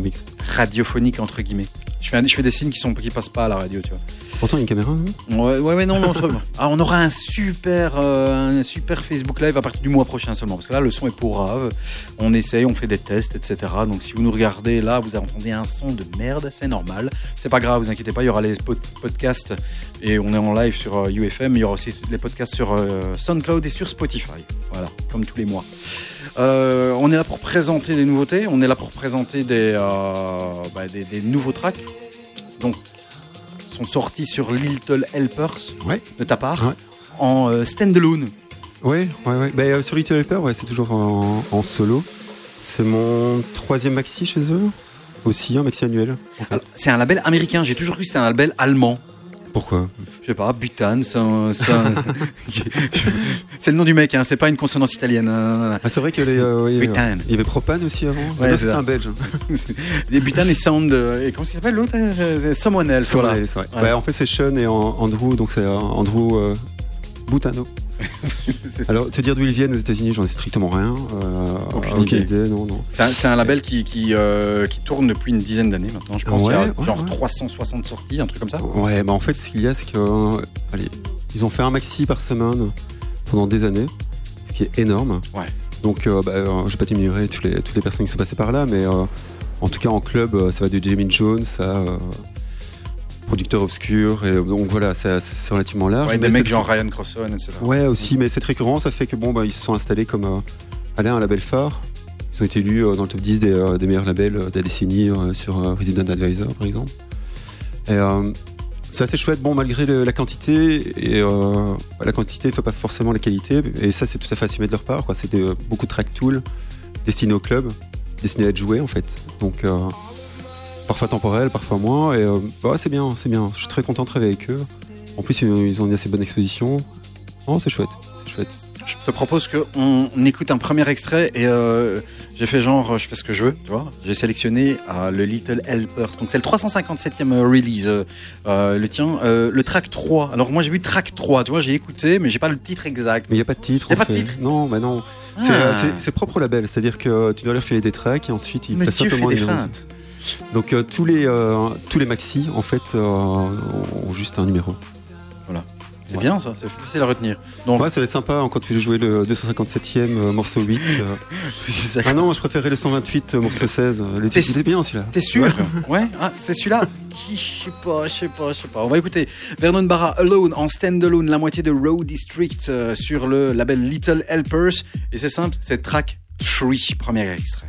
radiophonique entre guillemets. Je fais, un- je fais des signes qui sont qui passent pas à la radio, tu vois. Pourtant, il y a une caméra, non Ouais, ouais, ouais, non, non. [laughs] Ah, on aura un super, euh, un super Facebook Live à partir du mois prochain seulement, parce que là, le son est pourrave. On essaye, on fait des tests, etc. Donc, si vous nous regardez là, vous entendez un son de merde, c'est normal. C'est pas grave, vous inquiétez pas. Il y aura les pod- podcasts et on est en live sur euh, UFM. Il y aura aussi les podcasts sur euh, SoundCloud et sur Spotify. Voilà, comme tous les mois. Euh, on est là pour présenter des nouveautés. On est là pour présenter des, euh, bah, des, des nouveaux tracks. Donc, sont sortis sur Little Helpers Ouais. de ta part Ouais. en euh, standalone. Ouais, ouais, ouais. Bah, euh, sur Little Helper, ouais, c'est toujours en, en solo. C'est mon troisième maxi chez eux. Aussi, un maxi annuel. en fait. Alors, C'est un label américain. J'ai toujours cru que c'était un label allemand. Pourquoi Je sais pas, Butane, [laughs] c'est le nom du mec, hein, c'est pas une consonance italienne. hein. Ah, c'est vrai que les, euh, ouais, y avait- Propane aussi avant. Ouais, Là, c'est un belge. [laughs] Des Butane et Sound. euh, Et comment ça s'appelle l'autre euh, c'est Someone else. voilà. Ouais. Bah, en fait, c'est Sean et An- Andrew, donc c'est euh, Andrew euh, Boutano. [laughs] Alors, te dire d'où ils viennent aux États-Unis, j'en ai strictement rien. Euh, Aucune aucune idée. idée, non, non. C'est un, label qui, qui, euh, qui tourne depuis une dizaine d'années maintenant. Je pense qu'il y a Ouais, genre ouais. 360 sorties, un truc comme ça. Ouais, bah en fait, ce qu'il y a, c'est que. euh, allez, ils ont fait un maxi par semaine pendant des années, ce qui est énorme. Ouais. Donc, euh, bah, euh, je vais pas t'énumérer toutes les, toutes les personnes qui sont passées par là, mais euh, en tout cas, en club, ça va de Jamie Jones à. Euh, producteur obscur, et donc voilà, c'est relativement large. Ouais, des mecs genre Ryan Crosson, etc. Ouais, aussi, mais cette récurrence, ça fait que bon, bah, ils se sont installés comme euh, allez, un label phare. Ils ont été élus euh, dans le top 10 des, euh, des meilleurs labels de la décennie sur Resident Advisor, par exemple. Et c'est assez chouette, bon, malgré le- la quantité, et la quantité ne fait pas forcément la qualité, et ça, c'est tout à fait assumé de leur part. quoi. C'était beaucoup de track tools destinés au club, destinés à être joués, en fait. Donc, parfois temporel, parfois moins, et euh, bah, c'est bien, c'est bien. Je suis très content de travailler avec eux. En plus, ils ont une assez bonne exposition. Oh, c'est chouette, c'est chouette. Je te propose qu'on on écoute un premier extrait et euh, j'ai fait genre, je fais ce que je veux, tu vois. J'ai sélectionné euh, le Little Helpers. Donc c'est le 357e release, euh, le tien. Le track 3. Alors moi j'ai vu track 3, tu vois, j'ai écouté, mais j'ai pas le titre exact. Mais il n'y a pas de titre. Y a en pas de titre Non, bah non. C'est Ah. c'est- propre au label, c'est-à-dire que tu dois leur filer des tracks et ensuite ils passent Monsieur fait simplement des des numéros. feintes. Donc euh, tous les euh, tous les maxi en fait euh, ont juste un numéro. C'est Ouais. bien ça, c'est facile à retenir. Donc, Ouais, ça va être sympa hein, quand tu veux jouer le 257e euh, morceau 8. euh. [laughs] c'est ça. Ah non, moi je préférais le 128 euh, morceau 16. Le T'es- titre il est bien celui-là. T'es sûr Ouais, ah, c'est celui-là Je sais pas, je sais pas, je sais pas. On va écouter Vernon Barra Alone en stand-alone, la moitié de Road District sur le label Little Helpers. Et c'est simple, c'est track 3, premier extrait.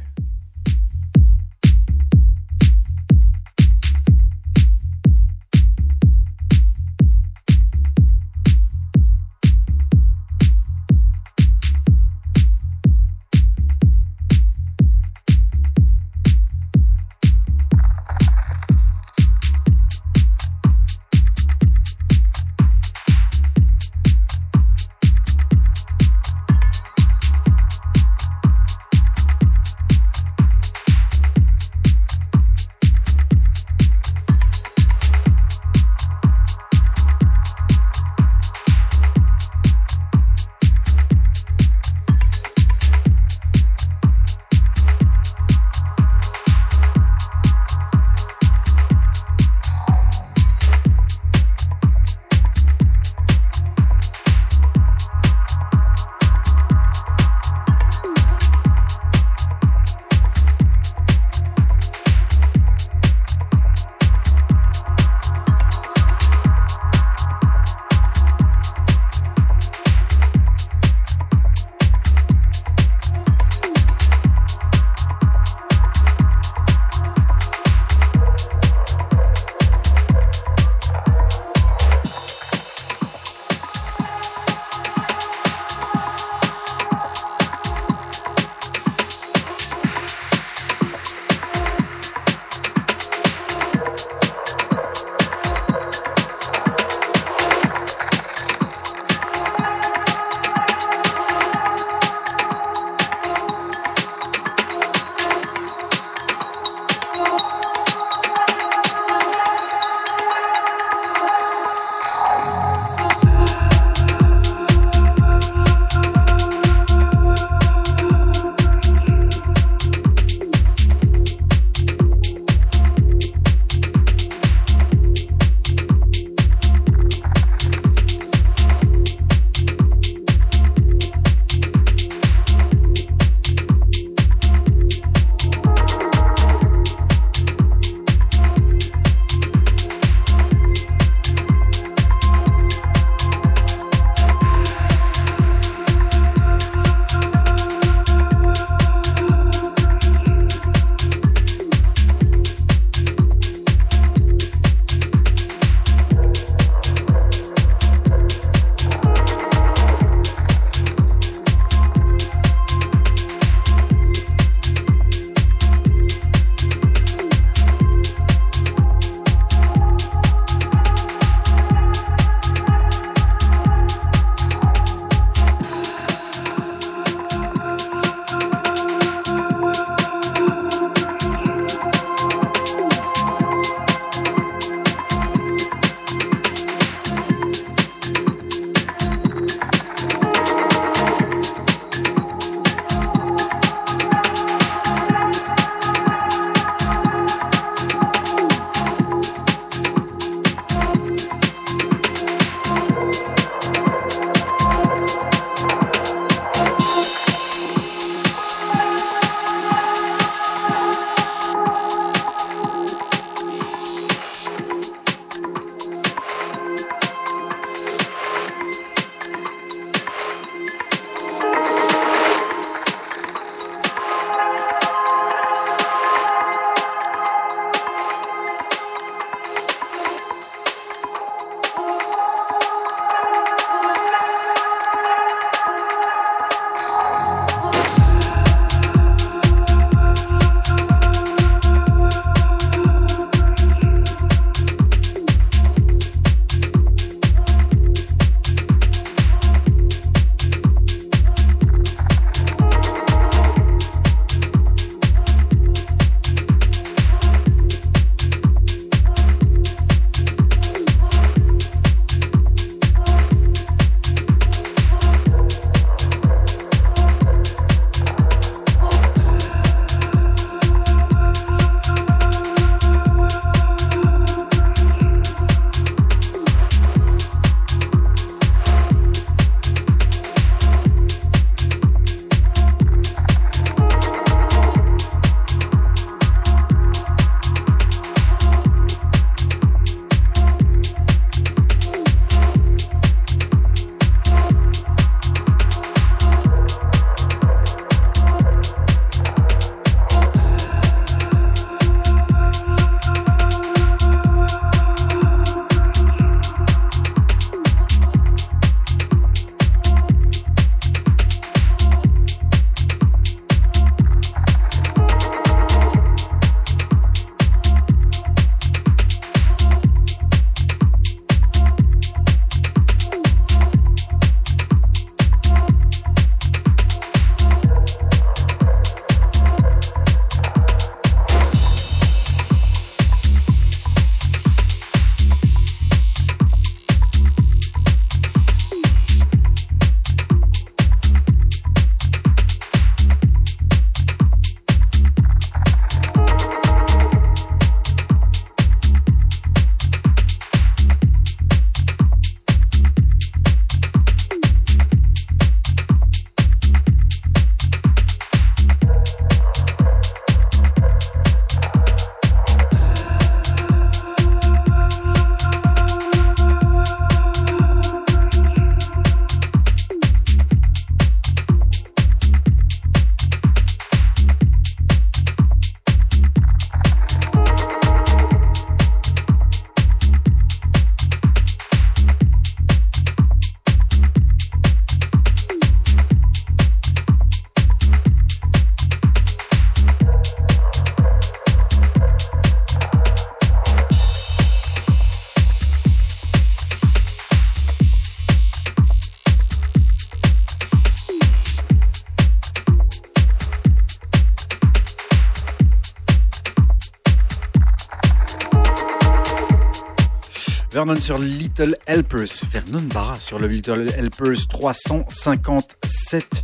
Sur Little Helpers. Vernon Barra sur le Little Helpers 357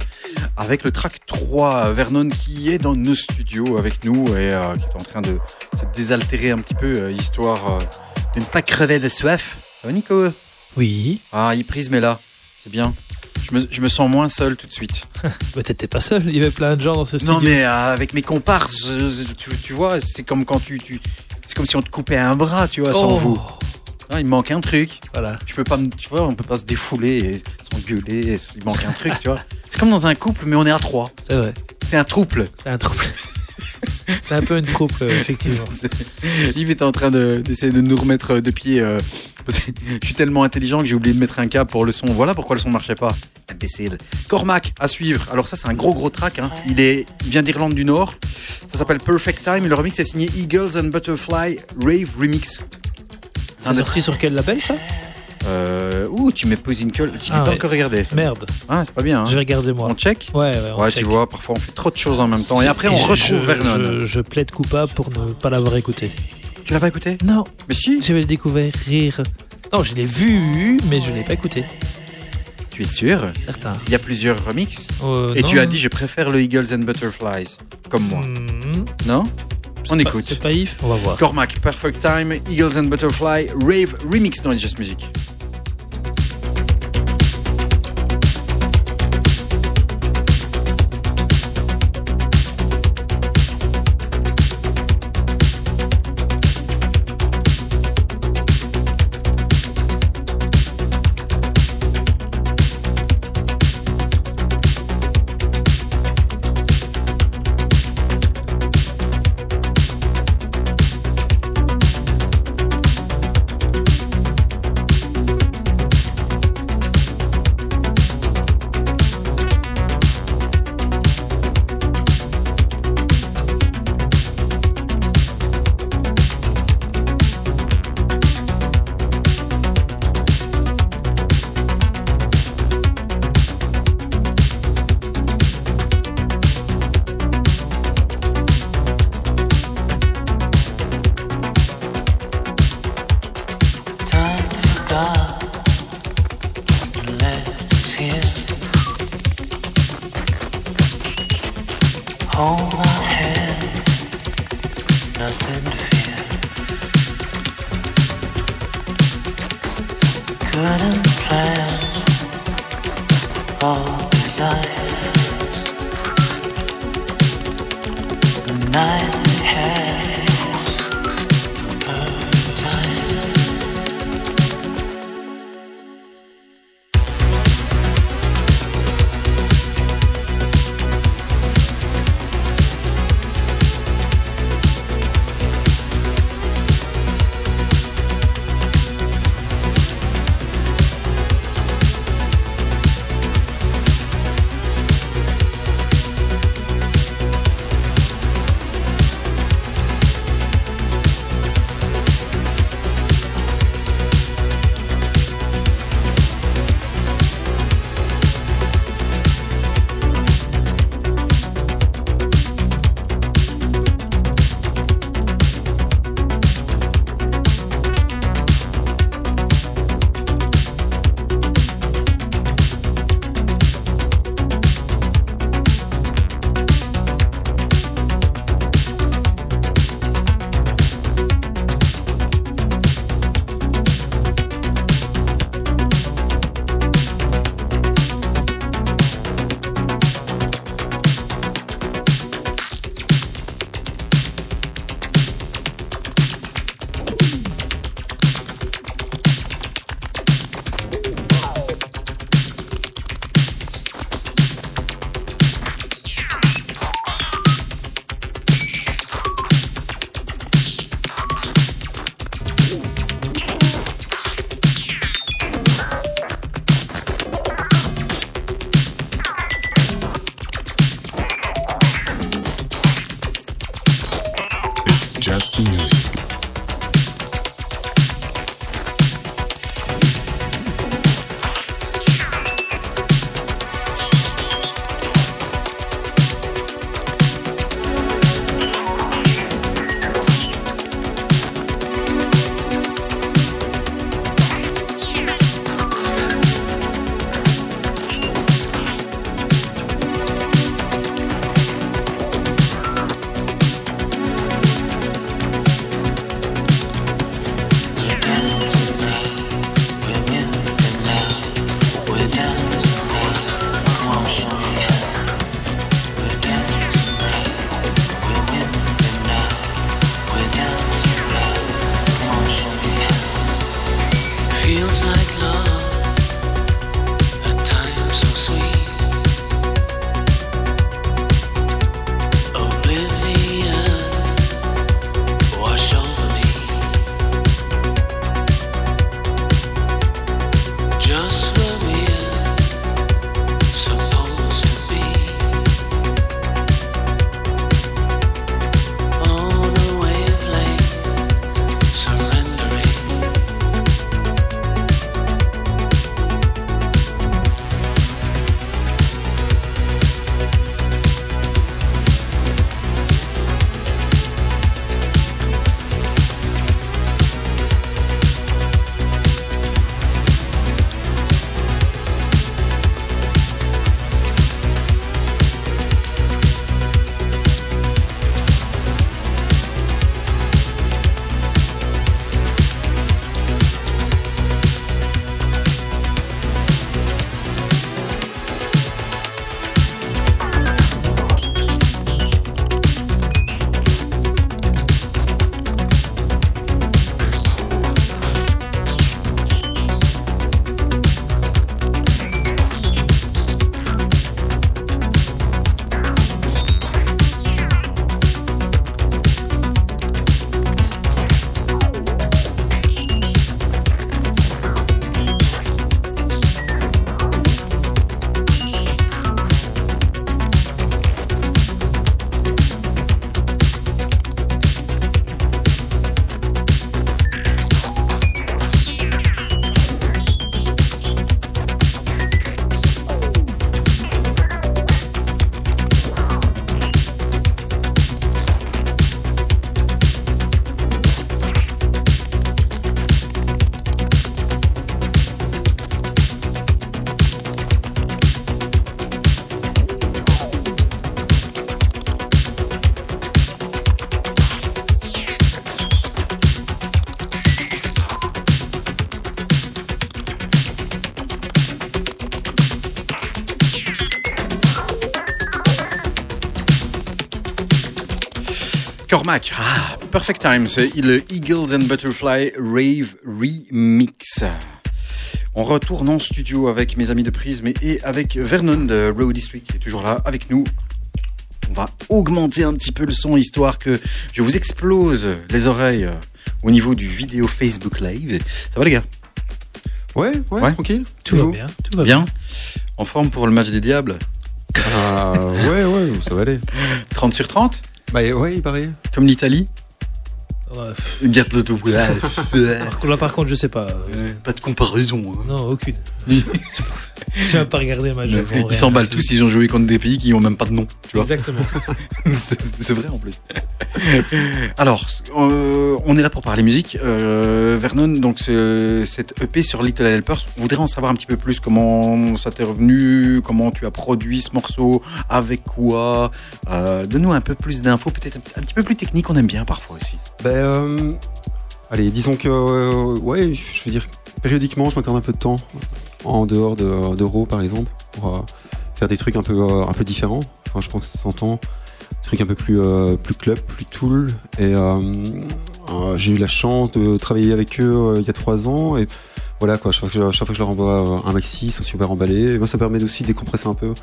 avec le track 3. Vernon qui est dans nos studios avec nous et euh, qui est en train de se désaltérer un petit peu, euh, histoire euh, de ne pas crever de soif. Ça va Nico? Oui. Ah, il prise mais là, c'est bien. Je me, je me, sens moins seul tout de suite. [laughs] Mais t'étais pas seul, il y avait plein de gens dans ce studio. Non mais euh, avec mes comparses, tu, tu vois, c'est comme quand tu, tu c'est comme si on te coupait un bras, tu vois, sans Oh. vous. Ah, il manque un truc. Voilà. Je peux pas, me- tu vois, on peut pas se défouler et s'engueuler. Il manque un truc, tu vois. C'est comme dans un couple, mais on est à trois. C'est vrai. C'est un trouble. C'est un trouble. [laughs] C'est un peu une troupe, euh, effectivement. [laughs] Yves était en train de- d'essayer de, nous remettre de pied. euh, [laughs] je suis tellement intelligent que j'ai oublié de mettre un câble pour le son. Voilà pourquoi le son marchait pas. Imbécile. Cormac à suivre. Alors ça c'est un gros gros track. hein. Il est, il vient d'Irlande du Nord. Ça s'appelle Perfect Time. Le remix est signé Eagles and Butterfly Rave Remix. C'est sorti sur quel label ça Euh, ouh, tu mets Posincle. Je l'ai Ah pas ouais. encore regardé. ça. Merde. Ah, c'est pas bien. hein. Je vais regarder moi. On check. Ouais, ouais, on Ouais, check. tu vois, parfois on fait trop de choses en même temps. Et après on je- retrouve je, Vernon. Je, je plaide coupable pour ne pas l'avoir écouté. Tu l'as pas écouté Non, Mais si. je vais le découvrir. Non, je l'ai vu, mais je l'ai pas écouté. Tu es sûr Certain. Il y a plusieurs remixes. Euh, Et non. tu as dit je préfère le Eagles and Butterflies, comme moi. Hmm, Non? On pas- écoute. C'est pas On va voir. Cormac, Perfect Time, Eagles and Butterfly, Rave Remix dans It's Just Music. Cormac, ah, Perfect Time, c'est le Eagles and Butterfly Rave Remix. On retourne en studio avec mes amis de Prism et- et avec Vernon de Row District qui est toujours là avec nous. On va augmenter un petit peu le son histoire que je vous explose les oreilles euh, au niveau du vidéo Facebook Live. Ça va les gars? Ouais, ouais, Ouais. tranquille. Tout va bien. Tout va bien. Bien En forme pour le match des diables? Ah, ouais, ouais, ça va aller. [laughs] 30 sur 30 Bah ouais, il paraît. Comme l'Italie Garde le tout. par contre- Là, par contre, je sais pas. euh, Pas de comparaison. hein. Non, aucune. [laughs] J'ai même pas regardé le match. Ils rien s'emballent tous, ils ont joué contre des pays qui n'ont même pas de nom. Tu vois Exactement. [laughs] c'est c'est vrai en plus. [laughs] Alors, euh, on est là pour parler musique. Euh, Vernon, donc ce- cette EP sur Little Helpers, on voudrait en savoir un petit peu plus comment ça t'est revenu, comment tu as produit ce morceau, avec quoi? Euh, Donne-nous un peu plus d'infos, peut-être un, un petit peu plus technique, on aime bien parfois aussi. Ben, euh, allez, disons que, euh, ouais, je veux dire, périodiquement, je m'accorde un peu de temps en dehors de, de Raw, par exemple, pour euh, faire des trucs un peu, euh, un peu différents. Enfin, je pense que ça s'entend. Des trucs un peu plus, euh, plus club, plus tool. Et euh, euh, j'ai eu la chance de travailler avec eux euh, il y a trois ans. Et voilà, quoi, chaque fois que je, leur envoie euh, un maxi, ils sont super emballés. Et moi, ça permet aussi de décompresser un peu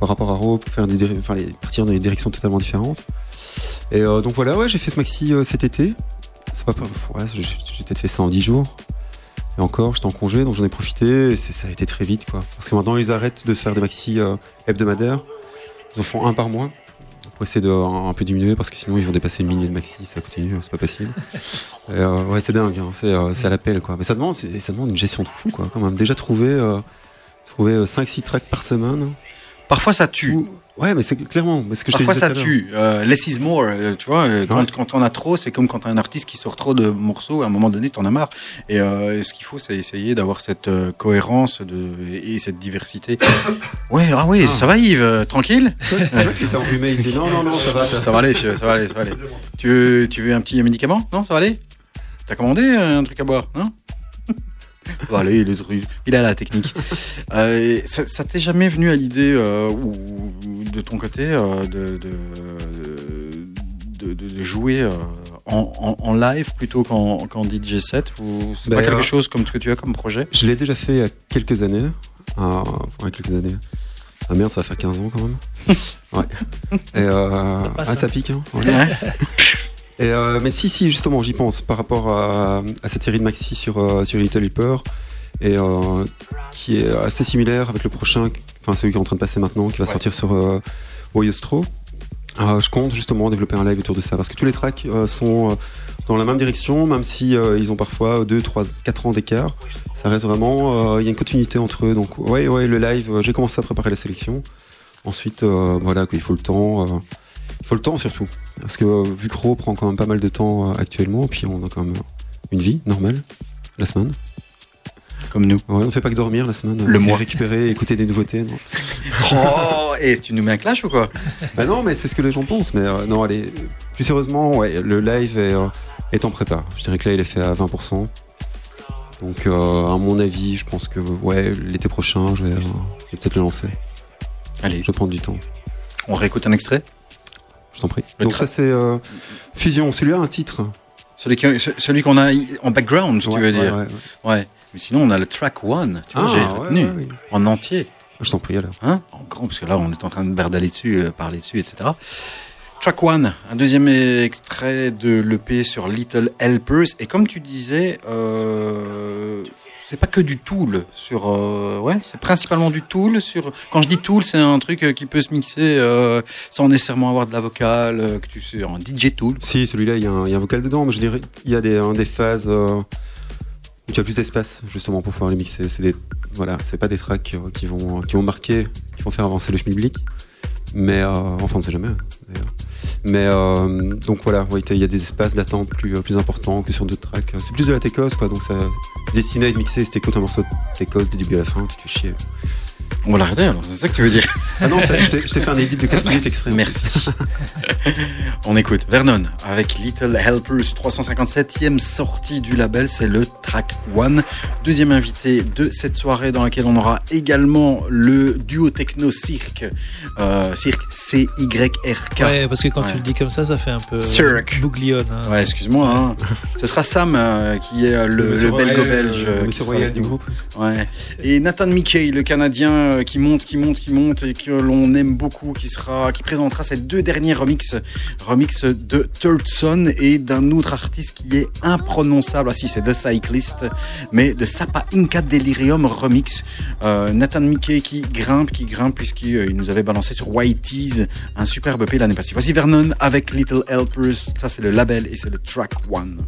par rapport à Raw, pour faire des, enfin, partir dans des directions totalement différentes. Et euh, donc voilà, ouais, j'ai fait ce maxi euh, cet été. C'est pas ouais, j'ai peut-être fait ça en 10 jours. Et encore, j'étais en congé, donc j'en ai profité. Et ça a été très vite, quoi. Parce que maintenant, ils arrêtent de faire des maxi euh, hebdomadaires. Ils en font un par mois. Pour essayer de un, un peu diminuer, parce que sinon, ils vont dépasser le millier de maxi. Ça continue, c'est pas possible. [laughs] Et, euh, ouais, c'est dingue. hein, c'est euh, à l'appel, quoi. Mais ça demande, ça demande une gestion de fou, quoi. Quand même, déjà trouver, trouver 5-6 tracks par semaine. Parfois ça tue. Ou- Ouais, mais c'est clairement. mais ce que je Parfois disais ça tue. Euh, less is more, euh, tu vois. euh, Quand, on a trop, c'est comme quand t'as un artiste qui sort trop de morceaux. À un moment donné, t'en as marre. Et euh, ce qu'il faut, c'est essayer d'avoir cette cohérence de, et cette diversité. [coughs] ouais, ah oui, ça va Yves, tranquille. C'était enrhumé, il disait non, non, non, ça va. Ça va aller, ça va aller, ça va aller. Tu veux, tu veux un petit médicament? Non, ça va aller? T'as commandé un truc à boire? Non? Allez, il, est, il a la technique. [laughs] Euh, ça ça t'est jamais venu à l'idée, euh, ou de ton côté, euh, de, de, de, de- de jouer euh, en, en- en live plutôt qu'en DJ set? Ou c'est Ben, pas quelque euh, chose comme ce que tu as comme projet? Je l'ai déjà fait il y a quelques années. Ah, ouais, quelques années. Ah merde, ça va faire 15 ans quand même. [laughs] ouais. Et euh, Ça passe, ah, hein. ça pique, hein. Ouais. [laughs] Et euh, mais si, si, justement, j'y pense par rapport à, à cette série de maxi sur, euh, sur Little Leaper et euh, qui est assez similaire avec le prochain, enfin celui qui est en train de passer maintenant, qui va sortir sur euh, Oyostro. Euh, je compte justement développer un live autour de ça parce que tous les tracks sont dans la même direction, même si ils ont parfois 2, 3, 4 ans d'écart. Ça reste vraiment, il y a une continuité entre eux. Donc ouais, ouais, le live, j'ai commencé à préparer la sélection. Ensuite, voilà, il faut le temps. Euh, il faut le temps surtout. Parce que euh, vu que Raw prend quand même pas mal de temps euh, actuellement, puis on a quand même une vie normale la semaine. Comme nous. Ouais, on fait pas que dormir la semaine. Le euh, mois. Récupérer, [laughs] écouter des nouveautés. Non. Oh, et tu nous mets un clash ou quoi? Bah non, mais c'est ce que les gens pensent. Mais euh, non, allez, plus sérieusement, ouais, le live est, euh, est en prépa. Je dirais que là, il est fait à 20%. Donc, euh, à mon avis, je pense que ouais, l'été prochain, je vais, euh, je vais peut-être le lancer. Allez, Je vais prendre du temps. on réécoute un extrait? T'en prie. Le Donc ça, c'est euh, Fusion. Celui-là, un titre. Celui qui- celui qu'on a en background, tu Ouais, veux dire ouais, ouais. Ouais. Mais sinon, on a le track one. Tu vois, Ah, j'ai retenu en entier. Je t'en prie alors. Hein? En grand, parce que là, on est en train de berdaler dessus, euh, parler dessus, etc. Track one, un deuxième extrait de l'EP sur Little Helpers. Et comme tu disais, euh, c'est pas que du tool sur. euh, ouais, c'est principalement du tool sur. Quand je dis tool, c'est un truc euh, qui peut se mixer euh, sans nécessairement avoir de la vocale, que tu sais, en DJ tool. Si, celui-là, il y, a un- un vocal dedans, mais je dirais il y a des, phases où tu as plus d'espace justement pour pouvoir les mixer. C'est des, voilà, c'est pas des tracks qui vont, qui vont marquer, qui vont faire avancer le schmilblick. Mais euh, enfin, on ne sait jamais. d'ailleurs. Mais euh, donc voilà, il y a des espaces d'attente plus, importants que sur d'autres tracks. C'est plus de la techos, quoi. Donc ça, c'est destiné à être mixé. Si t'écoutes un morceau de techos du début à la fin, tu te fais chier. On va l'arrêter alors, c'est ça que tu veux dire Ah non, ça, je t'ai fait un edit de 4 minutes exprès. Merci. On écoute Vernon avec Little Helpers, 357e sortie du label, c'est le track one. Deuxième invité de cette soirée dans laquelle on aura également le duo techno Cirque, euh, Cirque C-Y-R-K. Ouais, parce que quand Ouais. tu le dis comme ça, ça fait un peu Cirque. bouglione. hein. Ouais, excuse-moi. hein. Ce sera Sam euh, qui est euh, le, Monsieur le Royal, belgo-belge. euh, euh, qui Monsieur sera Royal du groupe. Ouais. Et Nathan Mickey, le Canadien euh, qui monte, qui monte, qui monte et que l'on aime beaucoup, qui sera, qui présentera ses deux derniers remixes, remix de Third Son et d'un autre artiste qui est imprononçable. Ah si, c'est The Cyclist, mais de Sapa Inca Delirium remix. Euh, Nathan Mickey qui grimpe, qui grimpe puisqu'il il nous avait balancé sur Whitey's un superbe EP l'année passée. Voici Vernon avec Little Helpers. Ça c'est le label et c'est le track one.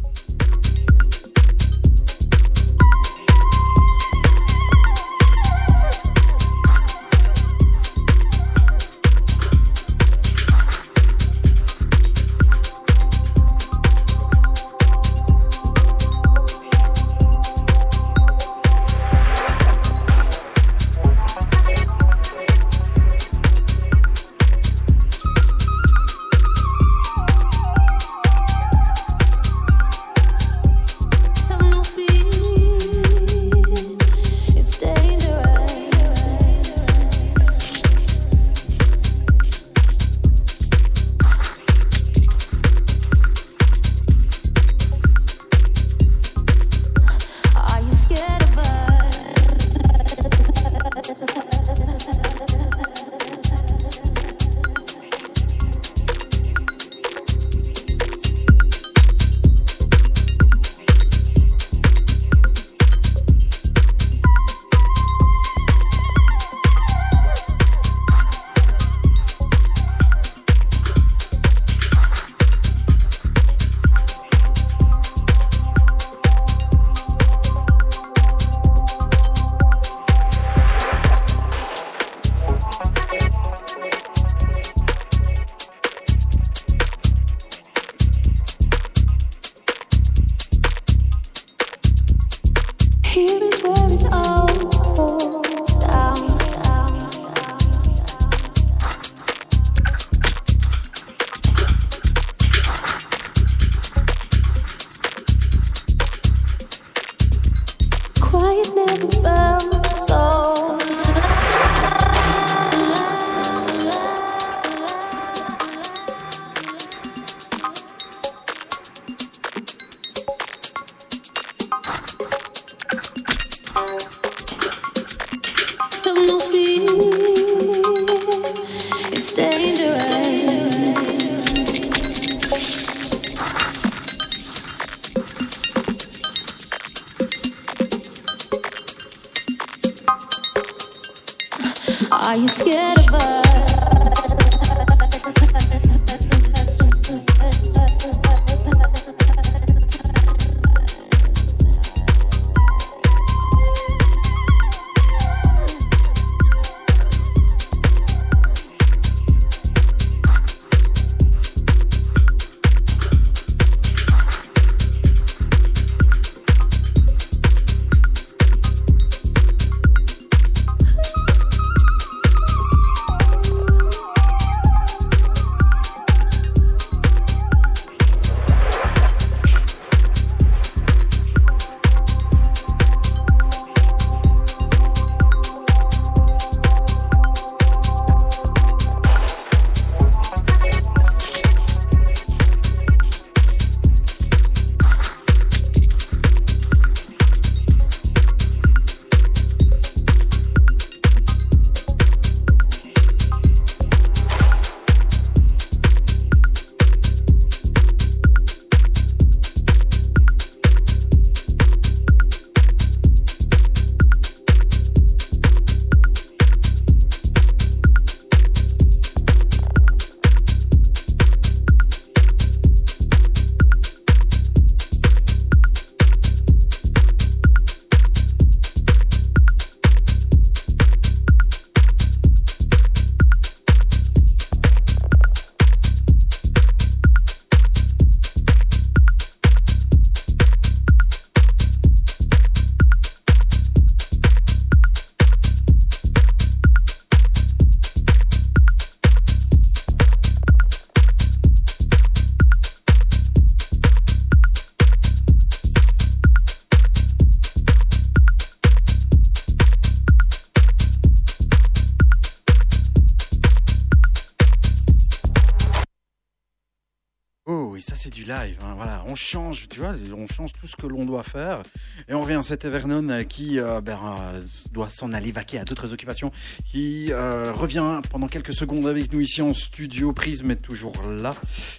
Tu vois, on change tout ce que l'on doit faire. Et on revient à cet Vernon euh, qui euh, ben, euh, doit s'en aller vaquer à d'autres occupations. Qui euh, revient pendant quelques secondes avec nous ici en studio. Prisme est toujours là.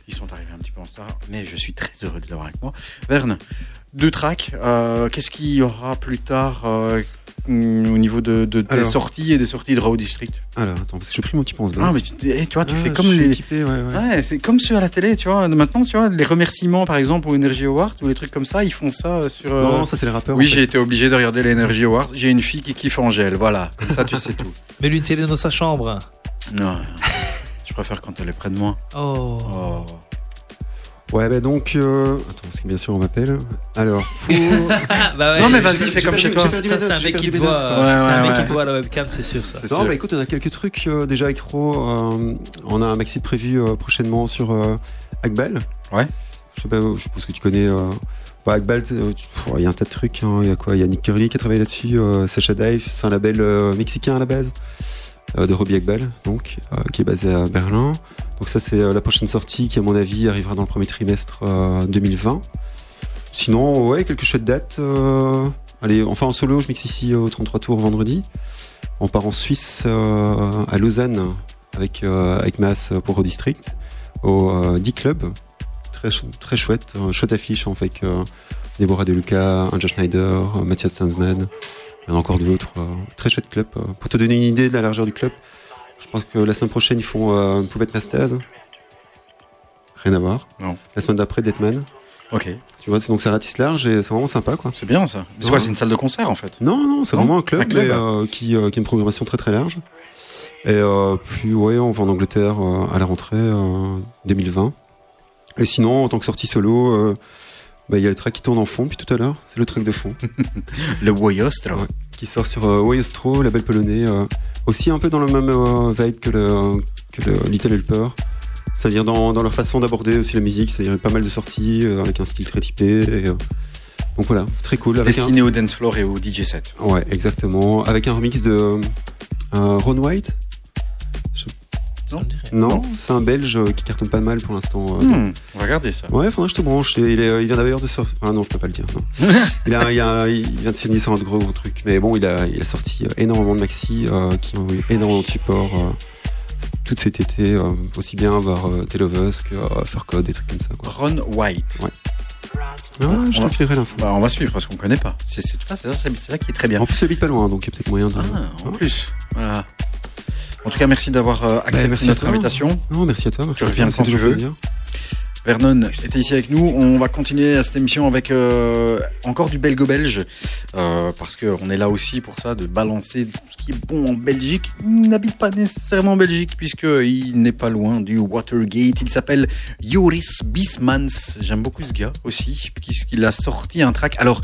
Ils sont arrivés un petit peu en retard, mais je suis très heureux de les avoir avec moi. Verne, deux tracks. Qu'est-ce qu'il y aura plus tard au niveau de, de- des Alors. sorties et des sorties de Raw District Alors, attends, parce que j'ai pris mon petit pense Ah, mais tu, eh, tu vois, tu Ah, fais comme les. équipé, ouais, ouais. Ouais, c'est comme ceux à la télé, tu vois. Maintenant, tu vois, les remerciements, par exemple, au Energy Awards ou les trucs comme ça, ils font ça euh, sur. euh, Non, ça c'est les rappeurs. oui, en fait. j'ai été obligé de regarder les Energy Awards. J'ai une fille qui kiffe Angèle, voilà. Comme ça, tu sais tout. [laughs] Mets-lui une télé dans sa chambre. Non, [laughs] je préfère quand elle est près de moi. Oh. Oh. Ouais, bah donc. euh, Attends, parce que bien sûr on m'appelle. Alors, pour- [laughs] Ah, bah ouais, Non, mais vas-y, fais comme chez toi. Ça, c'est un mec qui te voit. euh, Ouais, c'est un mec qui te voit à la webcam, c'est sûr ça. C'est Non, sûr. bah écoute, on a quelques trucs euh, déjà avec Ro. euh, on a un maxi prévu euh, prochainement sur euh, Akbal. Ouais. Je sais pas, je suppose que tu connais. Euh, bah, Akbal, euh, il y a un tas de trucs. hein. Il y a quoi? Il y a Nick Curly qui a travaillé là-dessus. euh, Sacha Dive, c'est un label euh, mexicain à la base. Euh, de Robbie Akbal, donc, euh, qui est basé à Berlin. Donc ça, c'est euh, la prochaine sortie qui, à mon avis, arrivera dans le premier trimestre euh, 2020. Sinon, ouais, quelques chouettes dates. allez, enfin en solo, je mixe ici au 33 tours vendredi. On part en Suisse, à Lausanne, avec, avec Mass pour au district, au D-Club. Très, très chouette, chouette affiche, en fait, avec euh, Deborah Deluca, Anja Schneider, Mathias Sanzman, il y en a encore d'autres. euh, très chouette club. euh. Pour te donner une idée de la largeur du club, je pense que la semaine prochaine, ils font euh, Poubette Masters. Rien à voir. Non. La semaine d'après, Deadman. Ok, Tu vois, c'est- donc ça ratisse large et c'est vraiment sympa, quoi. c'est bien ça. C'est Ouais. quoi C'est une salle de concert en fait Non, non, c'est vraiment un club, Un club. mais, euh, qui, euh, qui a une programmation très très large. Et puis, ouais, on va en Angleterre à la rentrée euh, 2020. Et sinon, en tant que sortie solo, bah, il y a le track qui tourne en fond, puis tout à l'heure, c'est le track de fond, [laughs] Le Woyostro. Ouais. qui sort sur euh, Wojostro, label polonais, euh, aussi un peu dans le même euh, vibe que le, que le Little Helper. C'est-à-dire dans, dans leur façon d'aborder aussi la musique, c'est-à-dire pas mal de sorties euh, avec un style très typé. Et, donc voilà, très cool. Avec un- Destiné au dance floor et au DJ set. Ouais, exactement. Avec un remix de Ron White. Non, Non. c'est un Belge euh, qui cartonne pas mal pour l'instant. euh. Hmm, on va regarder ça. Ouais, faudra que je te branche. Et Il, est- il vient d'ailleurs de sortir. Ah non, je peux pas le dire. non. [laughs] il, a, il, a- il vient de signer sur un gros, gros truc. Mais bon, il a, il a sorti euh, énormément de maxi euh, qui ont eu énormément de support euh, tout cet été. euh, aussi bien vers euh, Tale of Us que euh, Faircode, des trucs comme ça. Quoi. Ron White. Ah, je on va- t'enfilerai l'info. Bah, on va suivre parce qu'on connaît pas. C'est ça, qui est très bien. En plus, il habite pas loin, donc il y a peut-être moyen de. Ah, en plus. Voilà. En tout cas, merci d'avoir euh, accepté Bah, merci à notre invitation. Non, merci à toi. Merci Tu reviens quand tu veux. plaisir. Vernon était ici avec nous. On va continuer à cette émission avec euh, encore du belgo-belge. euh, parce qu'on est là aussi pour ça, de balancer tout ce qui est bon en Belgique. Il n'habite pas nécessairement en Belgique, puisqu'il n'est pas loin du Watergate. Il s'appelle Joris Bismans. J'aime beaucoup ce gars aussi, puisqu'il a sorti un track. Alors,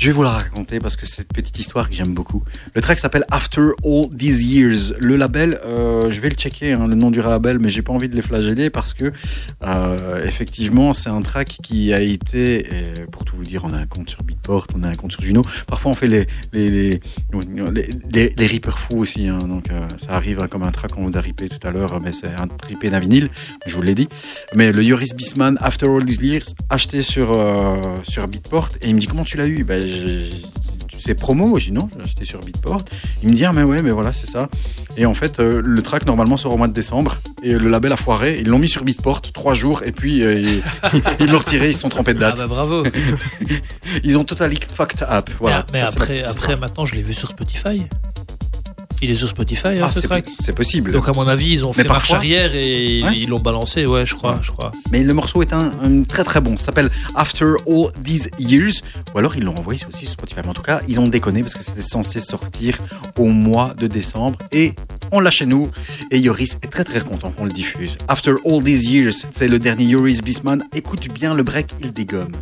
je vais vous la raconter parce que c'est cette petite histoire que j'aime beaucoup. Le track s'appelle After All These Years. Le label, euh, je vais le checker, hein, le nom du label, mais j'ai pas envie de les flageller parce que euh, effectivement, c'est un track qui a été, pour tout vous dire, on a un compte sur Beatport, on a un compte sur Juno. Parfois, on fait les les les les, les, les fous aussi. hein, donc, euh, ça arrive hein, comme un track qu'on vous a rippé tout à l'heure, mais c'est un rippé d'un je vous l'ai dit. Mais le Yoris Bisman, After All These Years, acheté sur euh, sur Beatport, et il me dit comment tu l'as eu? Ben, c'est promo, j'ai dit non, j'ai acheté sur Beatport. Il me dit ah mais ouais mais voilà c'est ça. Et en fait euh, le track normalement sort au mois de décembre et le label a foiré. Ils l'ont mis sur Beatport trois jours et puis euh, ils [laughs] ils l'ont retiré, ils se sont trompés de Ah date. bah bravo. [laughs] Ils ont totally fucked up. Voilà. mais Ça, après, après maintenant, je l'ai vu sur Spotify. Il est sur Spotify, hein, Ah, ce c'est track. c'est possible. Donc à mon avis, ils ont Mais fait marche arrière et Ouais. ils l'ont balancé, ouais, je crois, Ouais. je crois. Mais le morceau est un, un très très bon. Ça s'appelle After All These Years. Ou alors ils l'ont envoyé aussi sur Spotify. Mais en tout cas, ils ont déconné parce que c'était censé sortir au mois de décembre. Et on l'a chez nous. Et Yoris est très très content qu'on le diffuse. After All These Years, c'est le dernier Yoris Bisman. Écoute bien le break, il dégomme.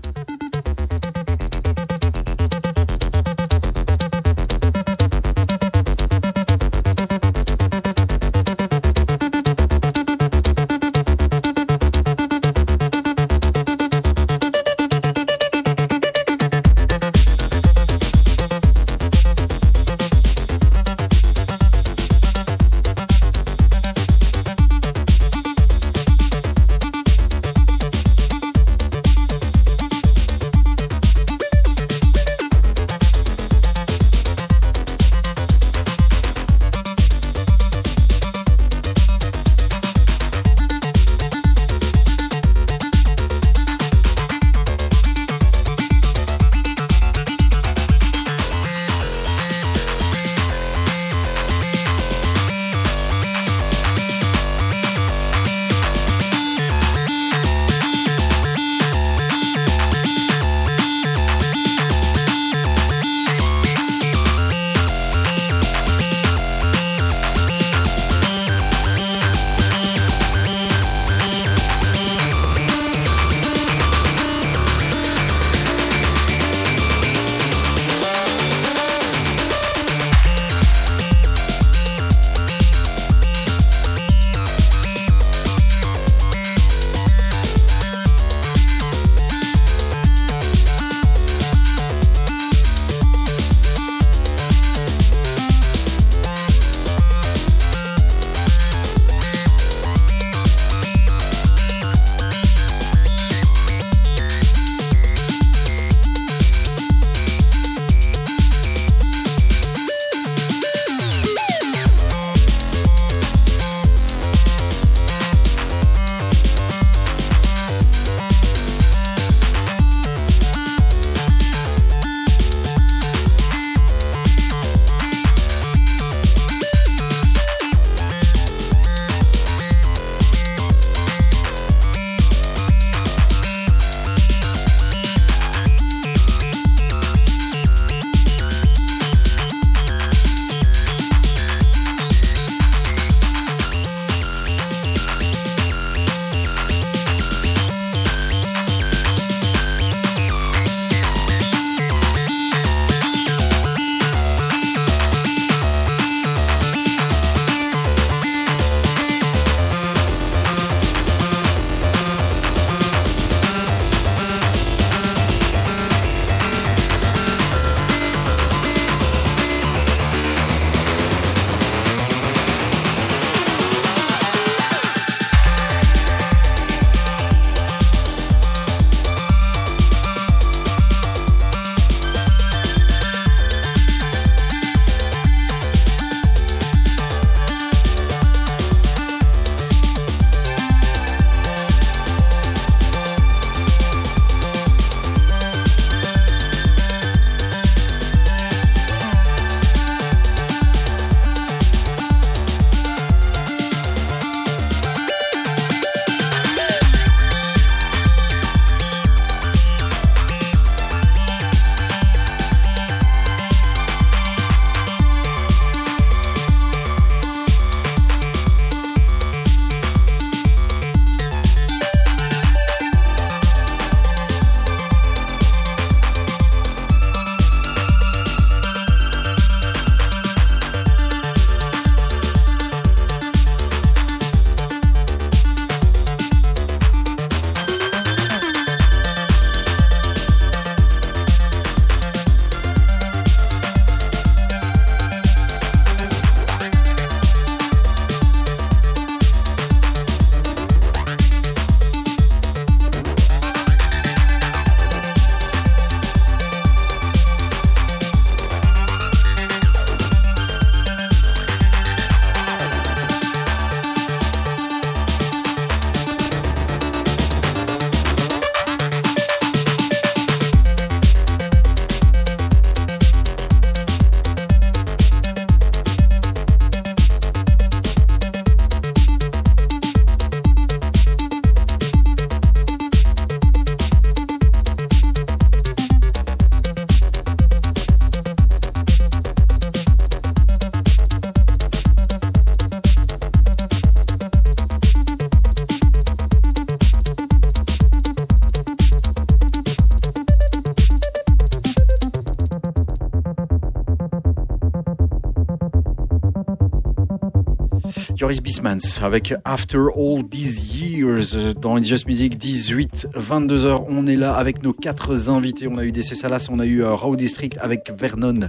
Joris Bismans avec After All These Years dans Just Music 18 22h on est là avec nos quatre invités. On a eu DC Salas on a eu euh, Raw District avec Vernon.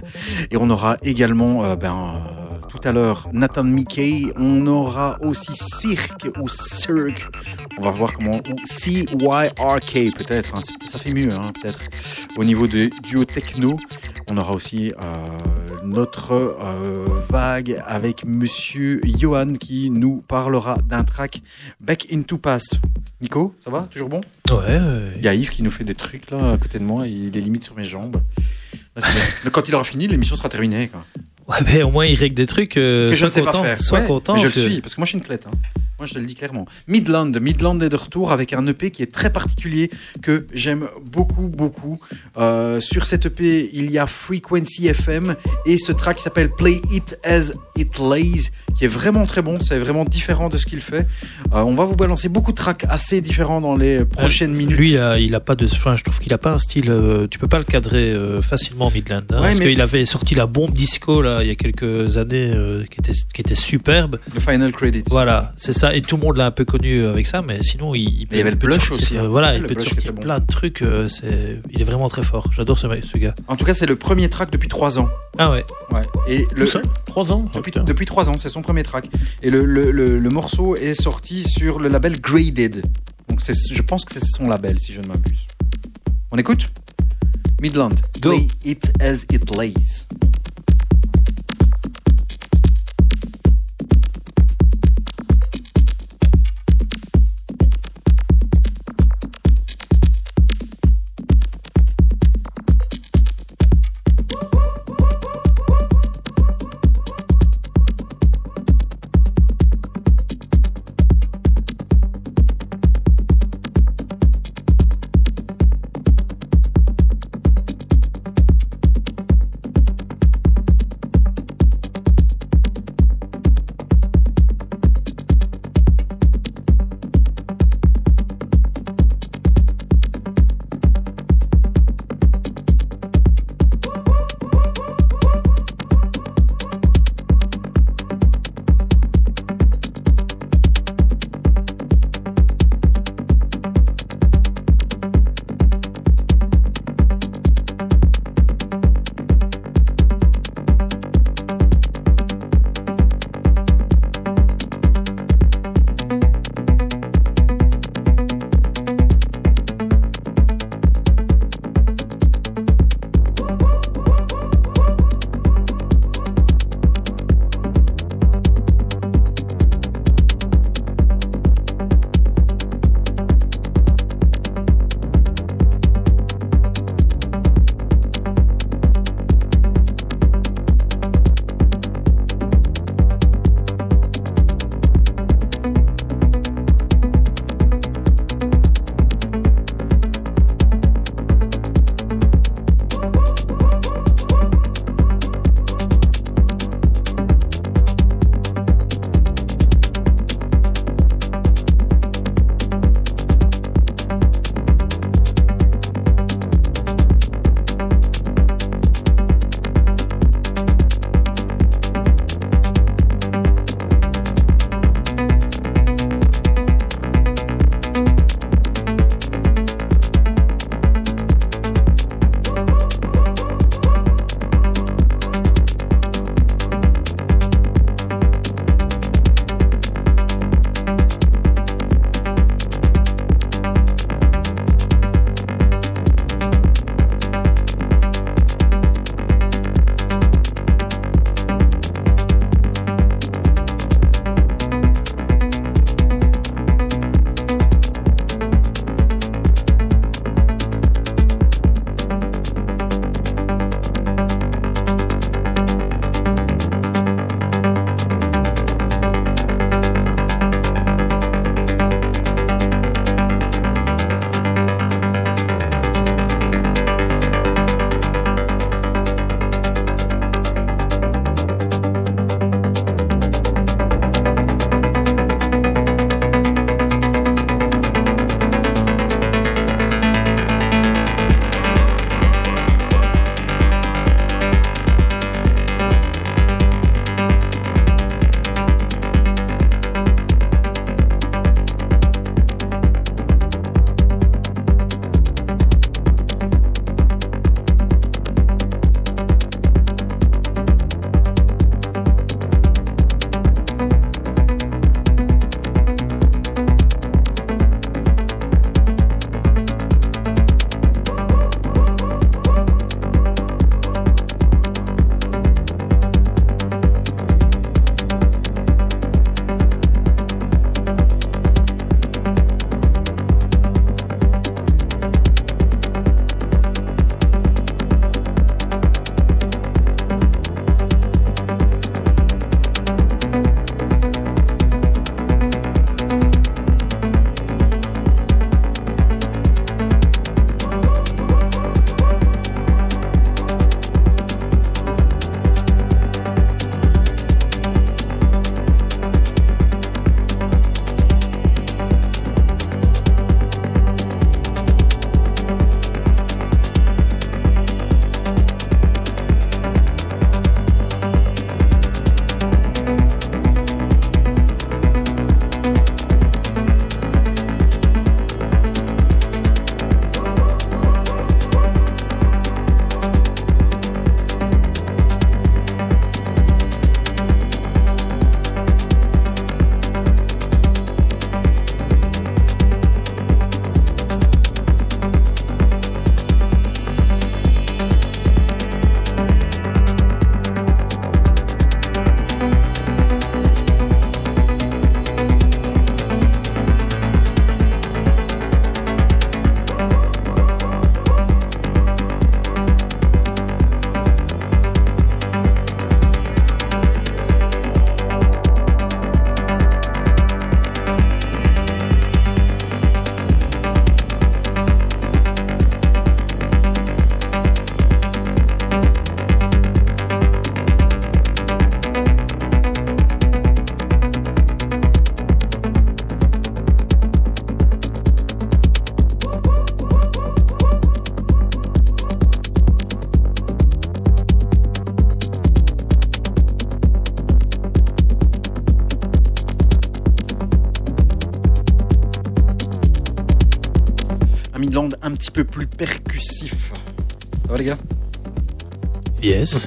Et on aura également euh, ben euh, tout à l'heure Nathan Mickey. On aura aussi Cirque ou Cirque. On va voir comment CYRK peut-être hein, ça fait mieux hein, peut-être au niveau de duo techno. On aura aussi notre euh, vague avec Monsieur Johan qui nous parlera d'un track Back into Past. Nico, ça va? Toujours bon? Ouais. euh, Il y a Yves qui nous fait des trucs là à côté de moi, il est limite sur mes jambes. Là. [laughs] Mais quand il aura fini, l'émission sera terminée. Quoi. Ouais, mais au moins il règle des trucs. euh, que je ne sais content, pas faire. Sois Ouais, content. mais je que- le suis, parce que moi je suis une clette. hein. Moi je te le dis clairement. Midland, Midland est de retour avec un EP qui est très particulier, que j'aime beaucoup, beaucoup. Euh, sur cet EP, il y a Frequency FM et ce track qui s'appelle Play It As It Lays, qui est vraiment très bon, c'est vraiment différent de ce qu'il fait. Euh, on va vous balancer beaucoup de tracks assez différents dans les prochaines minutes. Lui, euh, il a pas de. Enfin, je trouve qu'il a pas un style. euh, tu peux pas le cadrer euh, facilement, Midland. hein, Ouais, parce qu'il avait sorti la bombe disco là il y a quelques années, euh, qui était qui était superbe. Le Final Credits. Voilà, c'est ça. Et tout le monde l'a un peu connu avec ça, mais sinon il. il il y avait le Blush sortir, aussi, hein. euh, voilà, il Le peut te sortir bon. plein de trucs. euh, c'est, il est vraiment très fort. J'adore ce, mec- ce gars. En tout cas, c'est le premier track depuis trois ans. Ah ouais. Ouais. Et le, Où ça Trois ans Ah, Depuis, putain. depuis trois ans, c'est son premier track. Et le, le, le, le morceau est sorti sur le label Graded. Donc c'est, je pense que c'est son label, si je ne m'abuse. On écoute? Midland. Go. Play it as it lays.